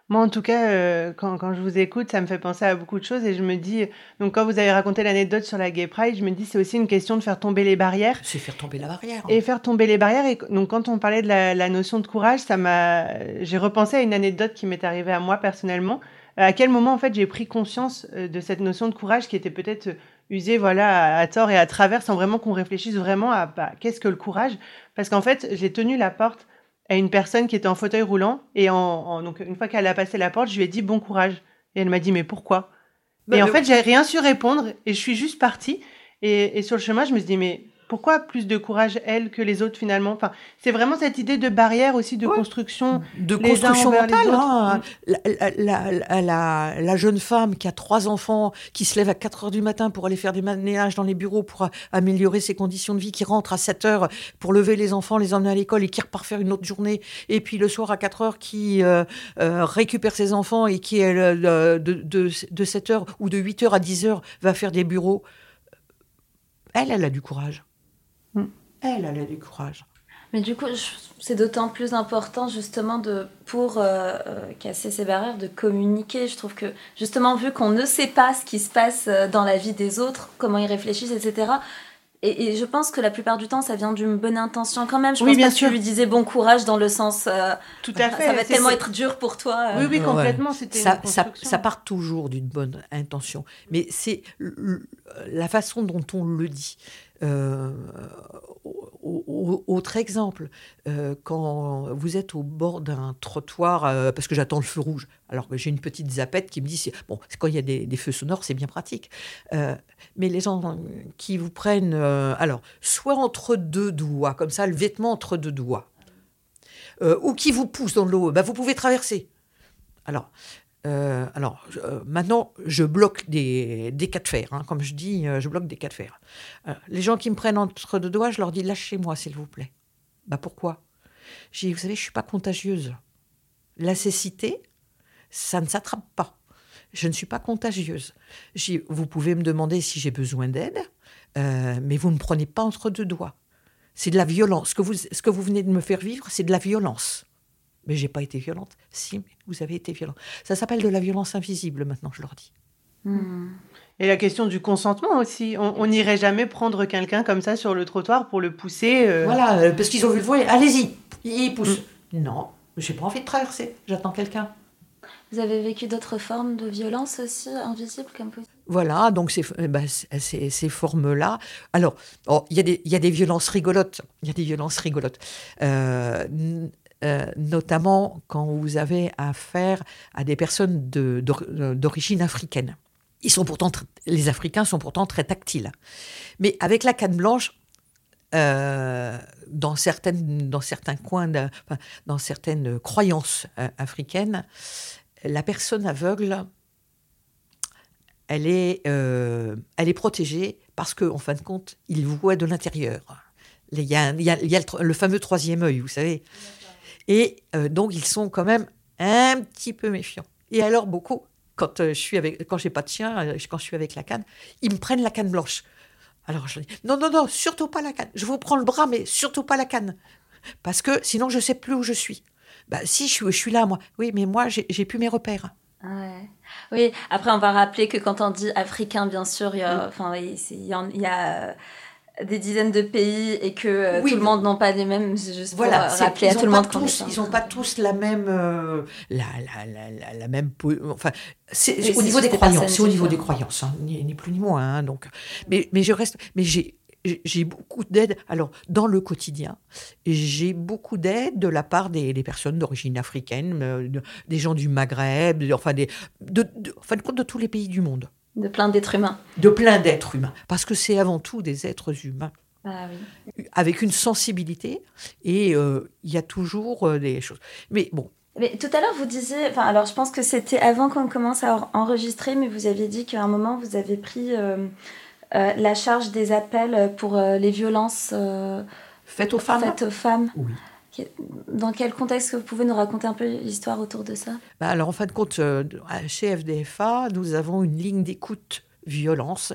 S2: Moi, en tout cas, euh, quand, quand, je vous écoute, ça me fait penser à beaucoup de choses et je me dis, donc quand vous avez raconté l'anecdote sur la Gay Pride, je me dis c'est aussi une question de faire tomber les barrières.
S4: C'est faire tomber la barrière.
S2: Et faire tomber les barrières. Et donc quand on parlait de la, la notion de courage, ça m'a, j'ai repensé à une anecdote qui m'est arrivée à moi personnellement. À quel moment en fait j'ai pris conscience euh, de cette notion de courage qui était peut-être usée voilà à, tort et à travers sans vraiment qu'on réfléchisse vraiment à bah, qu'est-ce que le courage. Parce qu'en fait j'ai tenu la porte à une personne qui était en fauteuil roulant. Et en, donc, une fois qu'elle a passé la porte, je lui ai dit bon courage. Et elle m'a dit mais pourquoi? Bah, Et en fait, j'ai rien su répondre et je suis juste partie. Et, et, sur le chemin, je me suis dit mais pourquoi plus de courage elle que les autres finalement? Enfin, C'est vraiment cette idée de barrière aussi, de construction.
S4: De construction mentale. Hein. La, la, la, jeune femme qui a trois enfants, qui se lève à 4 heures du matin pour aller faire des ménages dans les bureaux pour améliorer ses conditions de vie, qui rentre à 7 heures pour lever les enfants, les emmener à l'école et qui repart faire une autre journée. Et puis le soir à 4 heures qui euh, euh, récupère ses enfants et qui, de, de, de 7 heures ou de 8 heures à 10 heures va faire des bureaux. Elle, elle a du courage. Elle, elle a du courage.
S3: Mais du coup, c'est d'autant plus important justement de, pour euh, euh, casser ces barrières, de communiquer. Je trouve que justement, vu qu'on ne sait pas ce qui se passe euh, dans la vie des autres, comment ils réfléchissent, etc., et, je pense que la plupart du temps, ça vient d'une bonne intention quand même. Je
S2: oui,
S3: pense
S2: bien
S3: pas
S2: sûr.
S3: que tu lui disais bon courage dans le sens.
S2: Tout à fait.
S3: Ça va tellement être dur pour toi.
S2: Oui, oui, complètement. C'était
S4: ça, ça, ça, part toujours d'une bonne intention. Mais c'est la façon dont on le dit. Euh, autre exemple, euh, quand vous êtes au bord d'un trottoir, euh, parce que j'attends le feu rouge, alors que j'ai une petite zapette qui me dit, bon, quand il y a des, feux sonores, c'est bien pratique. mais les gens qui vous prennent, alors, soit entre deux doigts, comme ça, le vêtement entre deux doigts, ou qui vous poussent dans l'eau, bah, vous pouvez traverser. Alors, euh, alors, euh, maintenant, je bloque des, cas de fer. Comme je dis, euh, je bloque des cas de fer. les gens qui me prennent entre deux doigts, je leur dis lâchez-moi, s'il vous plaît. Bah pourquoi? J'ai vous savez, je suis pas contagieuse. La cécité, ça ne s'attrape pas. Je ne suis pas contagieuse. Vous pouvez me demander si j'ai besoin d'aide, mais vous ne me prenez pas entre deux doigts. C'est de la violence. Ce que vous, ce que vous venez de me faire vivre, c'est de la violence. Mais j'ai pas été violente. Si, mais vous avez été violente. Ça s'appelle de la violence invisible maintenant, je leur dis.
S2: Hmm. Et la question du consentement aussi. On n'irait jamais prendre quelqu'un comme ça sur le trottoir pour le pousser. Euh.
S4: Voilà, euh, parce qu'ils ont vu le voie. Allez-y, il pousse. Hmm. Non, j'ai pas envie de traverser. J'attends quelqu'un.
S3: Vous avez vécu d'autres formes de violence aussi invisibles comme vous
S4: Voilà, donc ces, eh ben, ces, ces formes-là. Alors, oh, il y, y, a des violences rigolotes. Il y a des violences rigolotes. Euh, euh, notamment quand vous avez affaire à des personnes d'origine africaine. Ils sont pourtant les Africains sont pourtant très tactiles. Mais avec la canne blanche, euh, dans, certaines, dans certains coins, dans certaines croyances euh, africaines, la personne aveugle, elle est, elle est protégée parce qu'en en fin de compte, il voit de l'intérieur. Il y a, le, fameux troisième œil, vous savez. Et euh, donc, ils sont quand même un petit peu méfiants. Et alors, beaucoup, quand euh, je suis avec, quand j'ai pas de chien, euh, quand je suis avec la canne, ils me prennent la canne blanche. Alors, je dis, non, non, non, surtout pas la canne. Je vous prends le bras, mais surtout pas la canne. Parce que sinon, je sais plus où je suis. Bah, si, je suis, je suis là, moi. Oui, mais moi, j'ai plus mes repères.
S3: Ouais. Oui, après, on va rappeler que quand on dit africain, bien sûr, il y a, enfin, il y a des dizaines de pays et que euh, tout le monde n'a pas les mêmes juste voilà, pour rappeler à tout le monde
S4: tous, ils n'ont pas tous la même euh, la, la, la, la, même enfin c'est au niveau des croyances c'est au niveau des croyances hein, ni, plus ni moins hein, donc mais mais je reste mais j'ai j'ai beaucoup d'aide. Alors, dans le quotidien, j'ai beaucoup d'aide de la part des, des personnes d'origine africaine, euh, des gens du Maghreb, enfin, des, de, de, enfin, de, de tous les pays du monde.
S3: De plein d'êtres humains.
S4: De plein d'êtres humains. Parce que c'est avant tout des êtres humains.
S3: Ah, oui.
S4: Avec une sensibilité. Et euh, il y a toujours euh, des choses. Mais bon.
S3: Mais tout à l'heure, vous disiez. Enfin, alors, je pense que c'était avant qu'on commence à enregistrer, mais vous aviez dit qu'à un moment, vous avez pris euh, la charge des appels pour les violences.
S4: faites aux femmes.
S3: Faites aux femmes.
S4: Oui.
S3: Dans quel contexte vous pouvez nous raconter un peu l'histoire autour de ça?
S4: Bah Alors, en fin de compte, euh, chez FDFA, nous avons une ligne d'écoute violence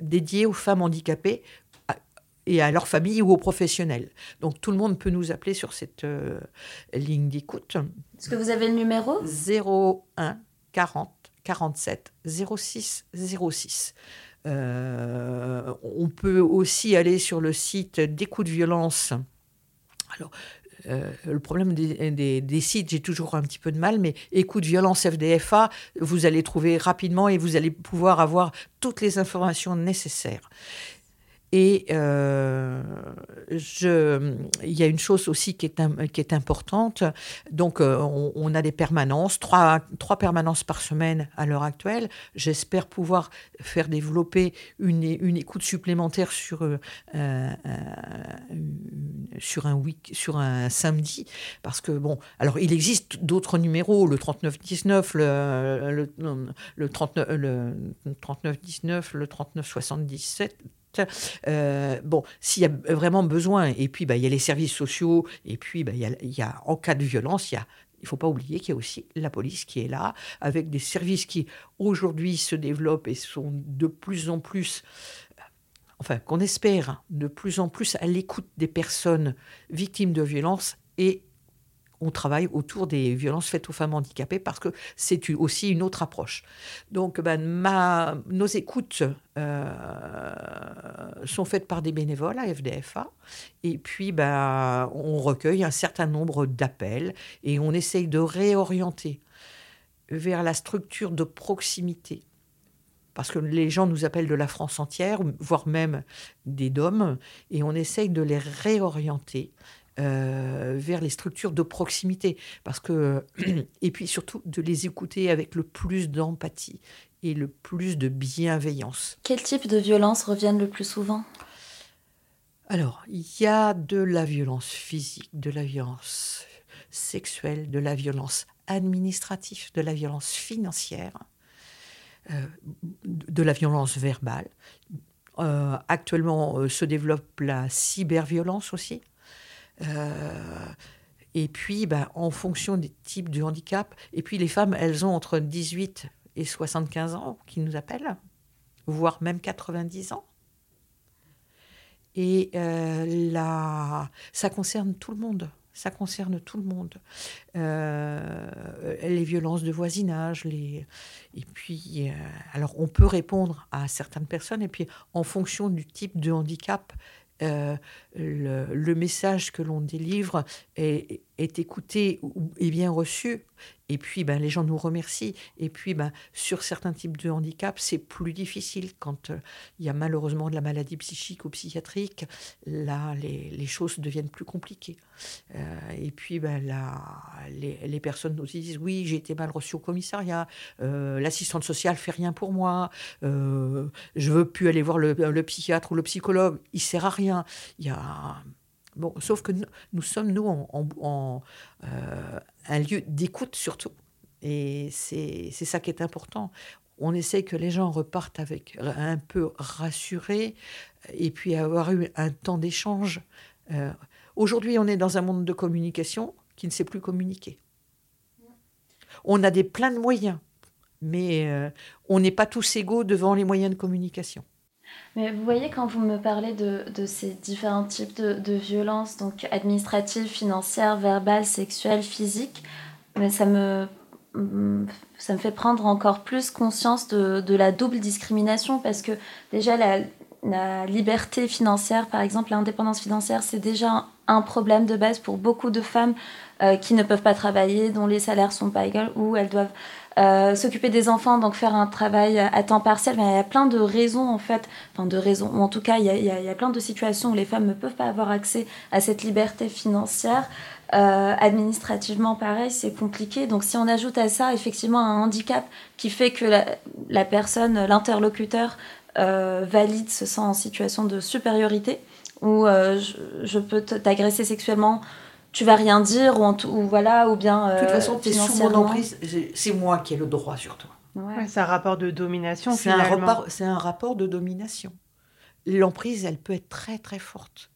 S4: dédiée aux femmes handicapées et à leur famille ou aux professionnels. Donc tout le monde peut nous appeler sur cette euh, ligne d'écoute.
S3: Est-ce que vous avez le numéro?
S4: 01 40 47 06 06. on peut aussi aller sur le site d'écoute violence. Alors, euh, le problème des, des, sites, j'ai toujours un petit peu de mal, mais écoute violence FDFA, vous allez trouver rapidement et vous allez pouvoir avoir toutes les informations nécessaires. Et euh, il y a une chose aussi qui est, qui est importante. Donc, euh, on, a des permanences, trois, trois permanences par semaine à l'heure actuelle. J'espère pouvoir faire développer une, une écoute supplémentaire sur, euh, sur, un week, sur un samedi. Parce que, bon, alors il existe d'autres numéros, le 3919, le, le, le, 39, le 3919, le 3977 euh, bon, s'il y a vraiment besoin, et puis bah, il y a les services sociaux, et puis bah, il, y a, en cas de violence, il il ne faut pas oublier qu'il y a aussi la police qui est là, avec des services qui aujourd'hui se développent et sont de plus en plus, enfin qu'on espère, de plus en plus à l'écoute des personnes victimes de violences et on travaille autour des violences faites aux femmes handicapées parce que c'est aussi une autre approche. Donc, ben, nos écoutes euh, sont faites par des bénévoles à FDFA. Et puis, ben, on recueille un certain nombre d'appels et on essaye de réorienter vers la structure de proximité parce que les gens nous appellent de la France entière, voire même des DOM, et on essaye de les réorienter euh, vers les structures de proximité. Parce que, et puis surtout de les écouter avec le plus d'empathie et le plus de bienveillance.
S3: Quel type de violence reviennent le plus souvent?
S4: Alors, il y a de la violence physique, de la violence sexuelle, de la violence administrative, de la violence financière, euh, de la violence verbale. Euh, actuellement se développe la cyberviolence aussi. Euh, et puis, ben, en fonction des types de handicap, et puis les femmes, elles ont entre 18 et 75 ans qui nous appellent, voire même 90 ans. Et euh, ça concerne tout le monde. Ça concerne tout le monde. Euh, les violences de voisinage, les... et puis, alors on peut répondre à certaines personnes, et puis en fonction du type de handicap, euh, le, message que l'on délivre est, est écouté et bien reçu. Et puis, ben, les gens nous remercient. Et puis, ben, sur certains types de handicap, c'est plus difficile quand euh, il y a malheureusement de la maladie psychique ou psychiatrique. Là, les, les choses deviennent plus compliquées. Euh, et puis, ben, là, les, les, personnes nous disent Oui, j'ai été mal reçu au commissariat. Euh, l'assistante sociale fait rien pour moi. je veux plus aller voir le, le, psychiatre ou le psychologue. Il sert à rien. Il y a Bon, sauf que nous, sommes, nous, en, euh, un lieu d'écoute surtout. Et c'est ça qui est important. On essaie que les gens repartent avec un peu rassurés et puis avoir eu un temps d'échange. Euh, aujourd'hui, on est dans un monde de communication qui ne sait plus communiquer. On a des plein de moyens, mais euh, on n'est pas tous égaux devant les moyens de communication.
S3: Mais vous voyez, quand vous me parlez de, de ces différents types de, de violences, donc administratives, financières, verbales, sexuelles, physiques, mais ça me, ça me fait prendre encore plus conscience de, de la double discrimination parce que déjà la, la liberté financière, par exemple, l'indépendance financière, c'est déjà un problème de base pour beaucoup de femmes euh, qui ne peuvent pas travailler, dont les salaires sont pas égaux, ou elles doivent euh, s'occuper des enfants, donc faire un travail à temps partiel. il y a plein de raisons, en fait, enfin de raisons, ou en tout cas, il y, a, il y a plein de situations où les femmes ne peuvent pas avoir accès à cette liberté financière. Euh, administrativement, pareil, c'est compliqué. Donc, si on ajoute à ça, effectivement, un handicap qui fait que la, personne, l'interlocuteur, euh, valide se sent en situation de supériorité, je, je, peux t'agresser sexuellement tu vas rien dire ou, ou voilà ou bien
S4: de toute euh, façon tu es sous mon emprise c'est moi qui ai le droit sur toi.
S2: Ouais. c'est un rapport de domination
S4: c'est un rapport c'est un rapport de domination. L'emprise elle peut être très très forte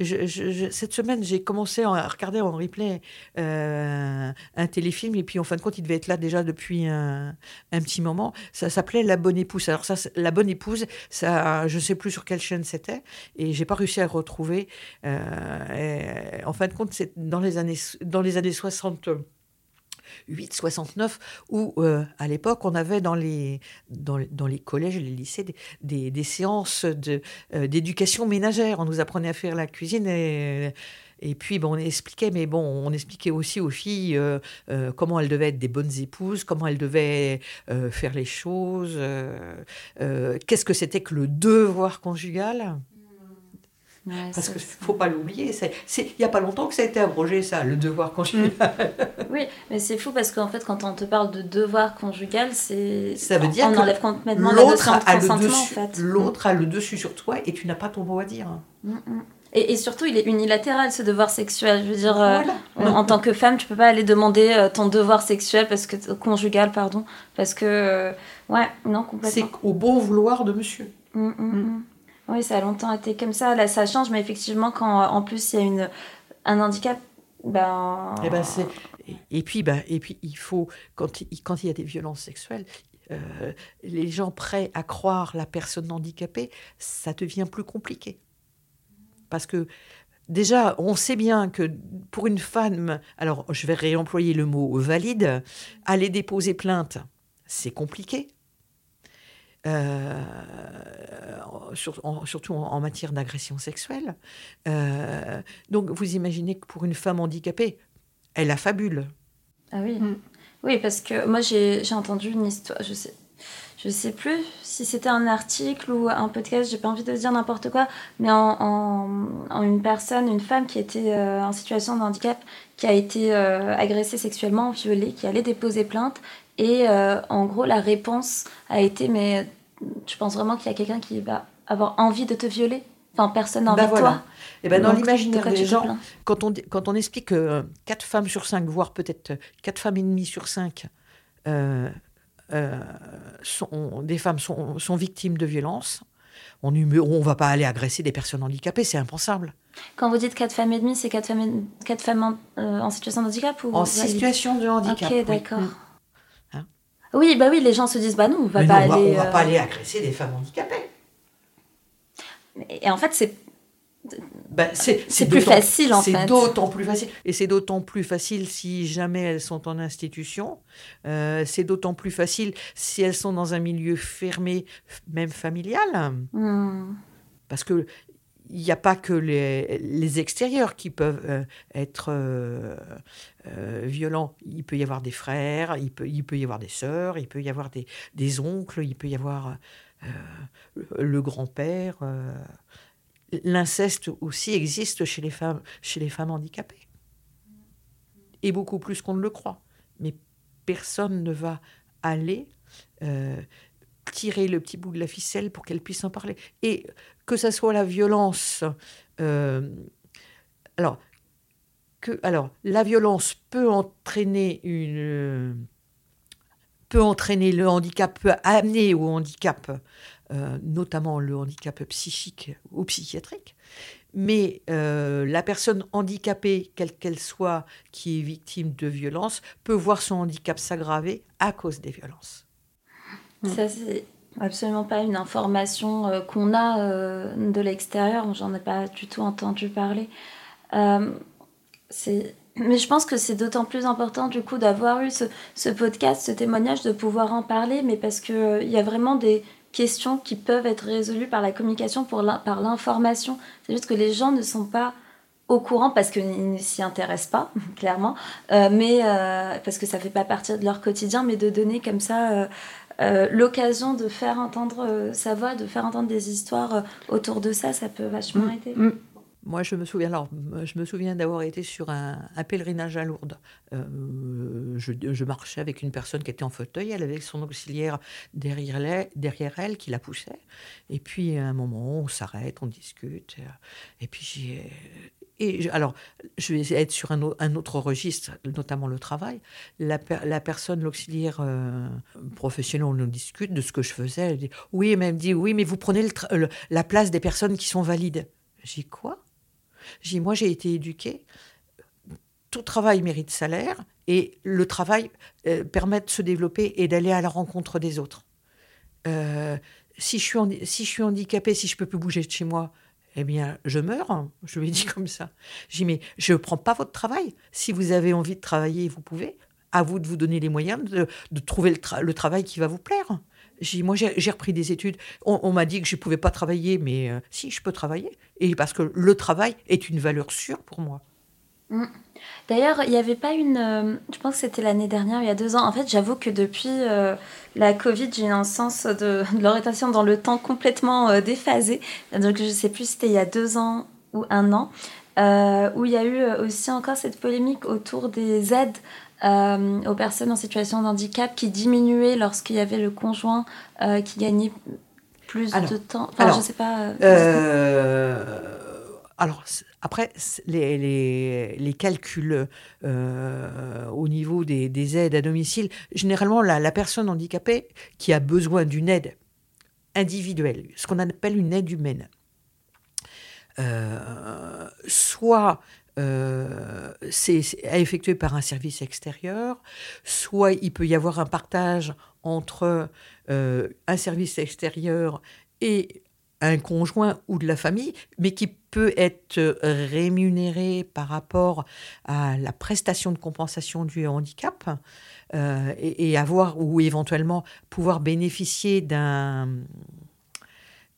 S4: cette semaine, j'ai commencé à regarder en replay euh, un téléfilm, et puis en fin de compte, il devait être là déjà depuis un, petit moment. Ça s'appelait La Bonne Épouse. Alors, ça, La Bonne Épouse, ça, je ne sais plus sur quelle chaîne c'était, et j'ai pas réussi à le retrouver. Euh, en fin de compte, c'est dans les années, dans les années 60. 8, 69, où euh, à l'époque on avait dans les, dans, dans, les collèges et les lycées des, des, séances euh, d'éducation ménagère. On nous apprenait à faire la cuisine et, et puis bon, on expliquait, mais bon, on expliquait aussi aux filles euh, comment elles devaient être des bonnes épouses, comment elles devaient faire les choses, qu'est-ce que c'était que le devoir conjugal. Parce qu'il ne faut pas l'oublier. Il n'y a pas longtemps que ça a été abrogé, ça, le devoir conjugal.
S3: oui, mais c'est fou parce qu'en fait, quand on te parle de devoir conjugal, c'est.
S4: Ça veut dire
S3: on enlève complètement l'autre a, le dessus,
S4: L'autre a le dessus sur toi et tu n'as pas ton mot à dire. Mm,
S3: mm. Et, et, surtout, il est unilatéral ce devoir sexuel. Je veux dire, euh, en tant que femme, tu peux pas aller demander euh, ton devoir sexuel parce que conjugal, pardon, parce que euh, ouais, non complètement.
S4: C'est au bon vouloir de monsieur.
S3: Mm, oui, ça a longtemps été comme ça. Là, ça change, mais effectivement, quand en plus il y a un handicap, ben.
S4: Et, eh ben c'est... et puis, ben, et puis, il faut, quand il, quand il y a des violences sexuelles, euh, les gens prêts à croire la personne handicapée, ça devient plus compliqué. Parce que déjà, on sait bien que pour une femme, alors je vais réemployer le mot valide, aller déposer plainte, c'est compliqué. Euh, surtout en, matière d'agression sexuelle. Euh, donc vous imaginez que pour une femme handicapée, elle a fabule.
S3: Ah oui. Mm. Oui, parce que moi j'ai entendu une histoire, je sais, je sais plus si c'était un article ou un podcast, j'ai pas envie de dire n'importe quoi, mais en, en, une personne, une femme qui était euh, en situation de handicap, qui a été agressée sexuellement, violée, qui allait déposer plainte et euh, en gros, la réponse a été Mais je pense vraiment qu'il y a quelqu'un qui va avoir envie de te violer? Enfin, personne n'a envie de toi?
S4: Et ben dans l'imaginaire des gens, quand on, quand on explique que 4 femmes sur 5, voire peut-être 4 femmes et demie sur 5, euh, euh, sont, des femmes sont, sont, victimes de violences, on ne va pas aller agresser des personnes handicapées, c'est impensable.
S3: Quand vous dites 4 femmes et demie, c'est 4 femmes, quatre femmes en, en, situation de handicap ou
S4: En situation de handicap.
S3: Ok, d'accord. Oui, bah oui, les gens se disent, bah non, on va pas aller.
S4: On va, va pas euh, aller agresser des femmes handicapées.
S3: Et en fait, c'est
S4: ben,
S3: c'est plus facile en fait.
S4: C'est d'autant plus facile. Et c'est d'autant plus facile si jamais elles sont en institution. Euh, c'est d'autant plus facile si elles sont dans un milieu fermé, même familial. Hmm. Parce que il n'y a pas que les, les, extérieurs qui peuvent euh, être euh, euh, violents. Il peut y avoir des frères, il peut, il peut y avoir des sœurs, il peut y avoir des, des oncles, il peut y avoir le grand-père. L'inceste aussi existe chez les, femmes, chez les femmes handicapées. Et beaucoup plus qu'on ne le croit. Mais personne ne va aller tirer le petit bout de la ficelle pour qu'elle puisse en parler. Et que ça soit la violence. Euh, alors, que, alors, la violence peut entraîner une peut entraîner le handicap, peut amener au handicap, euh, notamment le handicap psychique ou psychiatrique. Mais euh, la personne handicapée, quelle qu'elle soit, qui est victime de violence, peut voir son handicap s'aggraver à cause des violences.
S3: Ça, c'est absolument pas une information euh, qu'on a euh, de l'extérieur. J'en ai pas du tout entendu parler. Euh, mais je pense que c'est d'autant plus important du coup d'avoir eu ce, podcast, ce témoignage, de pouvoir en parler, mais parce qu'il il y a vraiment des questions qui peuvent être résolues par la communication, pour par l'information. C'est juste que les gens ne sont pas au courant parce qu'ils ne s'y intéressent pas, clairement, mais parce que ça fait pas partie de leur quotidien, mais de donner comme ça euh, l'occasion de faire entendre euh, sa voix, de faire entendre des histoires euh, autour de ça, ça peut vachement mm. aider. Mm.
S4: Moi, je me souviens, alors, je me souviens d'avoir été sur un, pèlerinage à Lourdes. je, marchais avec une personne qui était en fauteuil, elle avait son auxiliaire derrière, derrière elle qui la poussait. Et puis, à un moment, on s'arrête, on discute. Et puis, et alors, je vais être sur un, autre registre, notamment le travail. La, personne, l'auxiliaire euh, professionnel, on nous discute de ce que je faisais. Oui, mais elle me dit, oui, mais vous prenez la place des personnes qui sont valides. J'ai quoi? J'ai moi j'ai été éduquée, tout travail mérite salaire et le travail euh, permet de se développer et d'aller à la rencontre des autres. Euh, si, je suis si je suis handicapée, si je peux plus bouger de chez moi, eh bien, je meurs. Je lui ai dit comme ça. J'ai dit, mais je ne prends pas votre travail. Si vous avez envie de travailler, vous pouvez. À vous de vous donner les moyens de, trouver le, travail qui va vous plaire. J'ai, moi, j'ai, repris des études. On, m'a dit que je ne pouvais pas travailler, mais euh, si, je peux travailler. Et parce que le travail est une valeur sûre pour moi.
S3: Mm. D'ailleurs, il n'y avait pas une. Euh, je pense que c'était l'année dernière, il y a deux ans. En fait, j'avoue que depuis euh, la Covid, j'ai un sens de, l'orientation dans le temps complètement euh, déphasé. Donc, je ne sais plus si c'était il y a deux ans ou un an, où il y a eu aussi encore cette polémique autour des aides aux personnes en situation de handicap qui diminuaient lorsqu'il y avait le conjoint qui gagnait plus de temps. Enfin,
S4: alors,
S3: je sais pas.
S4: alors, après, les, les, calculs euh, au niveau des, aides à domicile, généralement, la, personne handicapée qui a besoin d'une aide individuelle, ce qu'on appelle une aide humaine, euh, soit euh, c'est effectué par un service extérieur, soit il peut y avoir un partage entre un service extérieur et un conjoint ou de la famille, mais qui peut être rémunéré par rapport à la prestation de compensation du handicap euh, et, avoir ou éventuellement pouvoir bénéficier d'un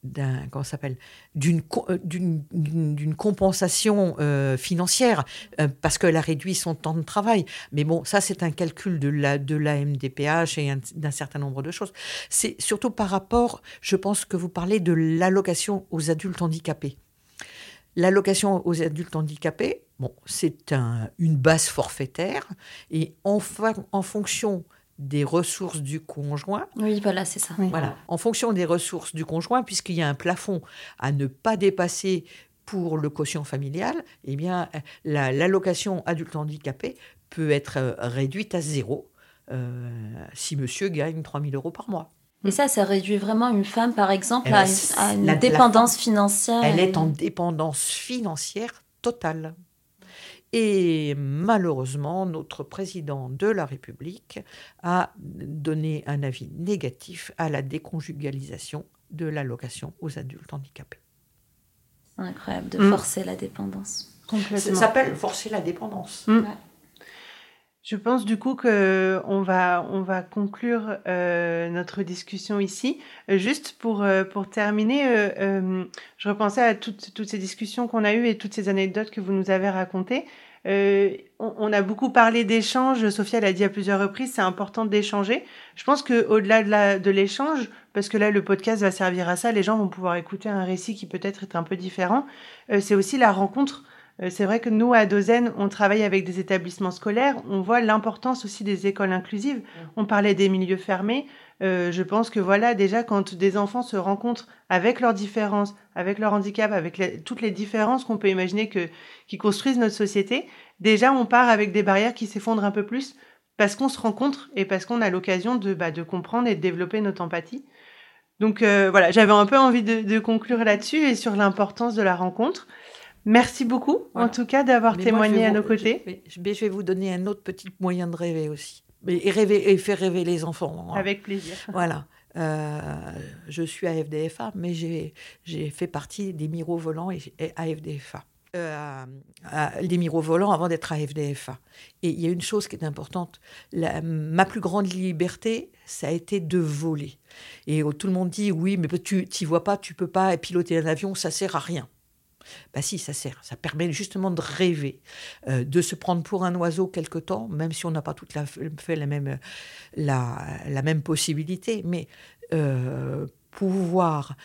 S4: d'un comment s'appelle d'une euh, d'une compensation euh, financière euh, parce qu'elle a réduit son temps de travail. Mais bon ça c'est un calcul de la de la et d'un certain nombre de choses. C'est surtout par rapport je pense que vous parlez de l'allocation aux adultes handicapés. L'allocation aux adultes handicapés bon c'est un, une base forfaitaire et en, en fonction des ressources du conjoint.
S3: Oui, voilà, c'est ça.
S4: Voilà, en fonction des ressources du conjoint, puisqu'il y a un plafond à ne pas dépasser pour le quotient familial, eh bien, l'allocation adulte handicapé peut être euh, réduite à zéro euh, si monsieur gagne 3 000 euros par mois.
S3: Et ça, ça réduit vraiment une femme, par exemple, à, une, dépendance financière.
S4: Elle est en dépendance financière totale. Et malheureusement, notre président de la République a donné un avis négatif à la déconjugalisation de l'allocation aux adultes handicapés.
S3: Incroyable de mm. forcer la dépendance.
S4: Ça s'appelle forcer la dépendance. Mm.
S2: Je pense du coup que on va on va conclure euh, notre discussion ici. Euh, juste pour euh, pour terminer, je repensais à toutes toutes ces discussions qu'on a eues et toutes ces anecdotes que vous nous avez racontées. Euh, on, a beaucoup parlé d'échange. Sophia l'a dit à plusieurs reprises, c'est important d'échanger. Je pense que au-delà de l'échange, parce que là le podcast va servir à ça, les gens vont pouvoir écouter un récit qui peut-être est un peu différent. Euh, c'est aussi la rencontre. Euh, c'est vrai que nous à Dozen, on travaille avec des établissements scolaires. On voit l'importance aussi des écoles inclusives. On parlait des milieux fermés. Euh, je pense que voilà, déjà, quand des enfants se rencontrent avec leurs différences, avec leur handicap, avec toutes les différences qu'on peut imaginer que, qui construisent notre société, déjà, on part avec des barrières qui s'effondrent un peu plus parce qu'on se rencontre et parce qu'on a l'occasion de, bah, de comprendre et de développer notre empathie. Donc euh, voilà, j'avais un peu envie de, conclure là-dessus et sur l'importance de la rencontre. Merci beaucoup, en tout cas, d'avoir témoigné à nos côtés.
S4: je vais vous donner un autre petit moyen de rêver aussi et, rêver, et faire rêver les enfants.
S2: Hein. Avec plaisir.
S4: Voilà. Euh, je suis à FDFA, mais j'ai fait partie des miroirs volants et, à FDFA. Euh, des miroirs volants avant d'être à FDFA. Et il y a une chose qui est importante. La, ma plus grande liberté, ça a été de voler. Et tout le monde dit oui, mais tu n'y vois pas, tu peux pas piloter un avion, ça sert à rien. Bah si, ça sert. Ça permet justement de rêver, euh, de se prendre pour un oiseau quelque temps, même si on n'a pas tout la, fait la même, la, la même possibilité. Mais euh, pouvoir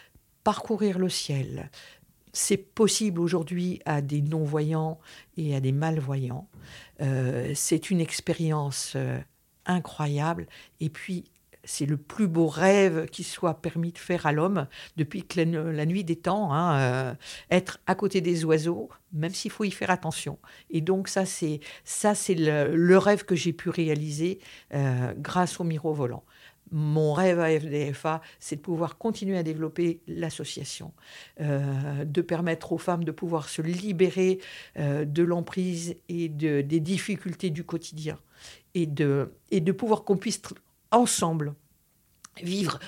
S4: parcourir le ciel, c'est possible aujourd'hui à des non-voyants et à des malvoyants. Euh, c'est une expérience incroyable. Et puis, c'est le plus beau rêve qui soit permis de faire à l'homme depuis que la, nuit des temps, hein, euh, être à côté des oiseaux, même s'il faut y faire attention. Et donc ça, c'est ça, c'est le, rêve que j'ai pu réaliser euh, grâce au miroir volant. mon rêve à FDFA, c'est de pouvoir continuer à développer l'association, euh, de permettre aux femmes de pouvoir se libérer de l'emprise et de, des difficultés du quotidien, et de, et de pouvoir qu'on puisse ensemble vivre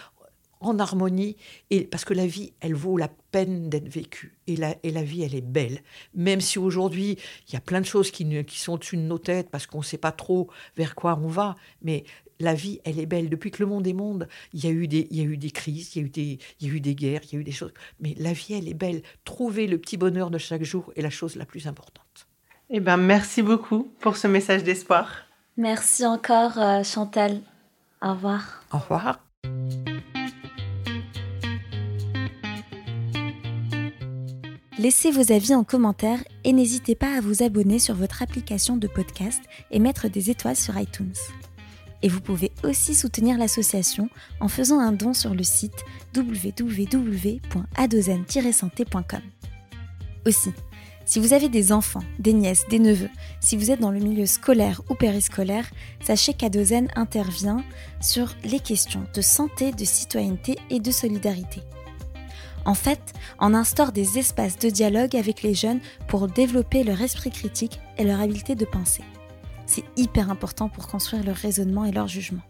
S4: en harmonie, et parce que la vie, elle vaut la peine d'être vécue, et la, et la vie, elle est belle. Même si aujourd'hui, il y a plein de choses qui, qui sont au-dessus de nos têtes, parce qu'on ne sait pas trop vers quoi on va, mais la vie, elle est belle. Depuis que le monde est monde, il y a eu des, il y a eu des crises, il y a eu des, il y a eu des guerres, il y a eu des choses, mais la vie, elle est belle. Trouver le petit bonheur de chaque jour est la chose la plus importante.
S2: Eh ben, merci beaucoup pour ce message d'espoir.
S5: Merci encore, euh, Chantal. Au revoir.
S4: Au revoir.
S3: Laissez vos avis en commentaire et n'hésitez pas à vous abonner sur votre application de podcast et mettre des étoiles sur iTunes. Et vous pouvez aussi soutenir l'association en faisant un don sur le site www.adozen-santé.com. Aussi, si vous avez des enfants, des nièces, des neveux, si vous êtes dans le milieu scolaire ou périscolaire, sachez qu'Adozen intervient sur les questions de santé, de citoyenneté et de solidarité. En fait, on instaure des espaces de dialogue avec les jeunes pour développer leur esprit critique et leur habileté de penser. C'est hyper important pour construire leur raisonnement et leur jugement.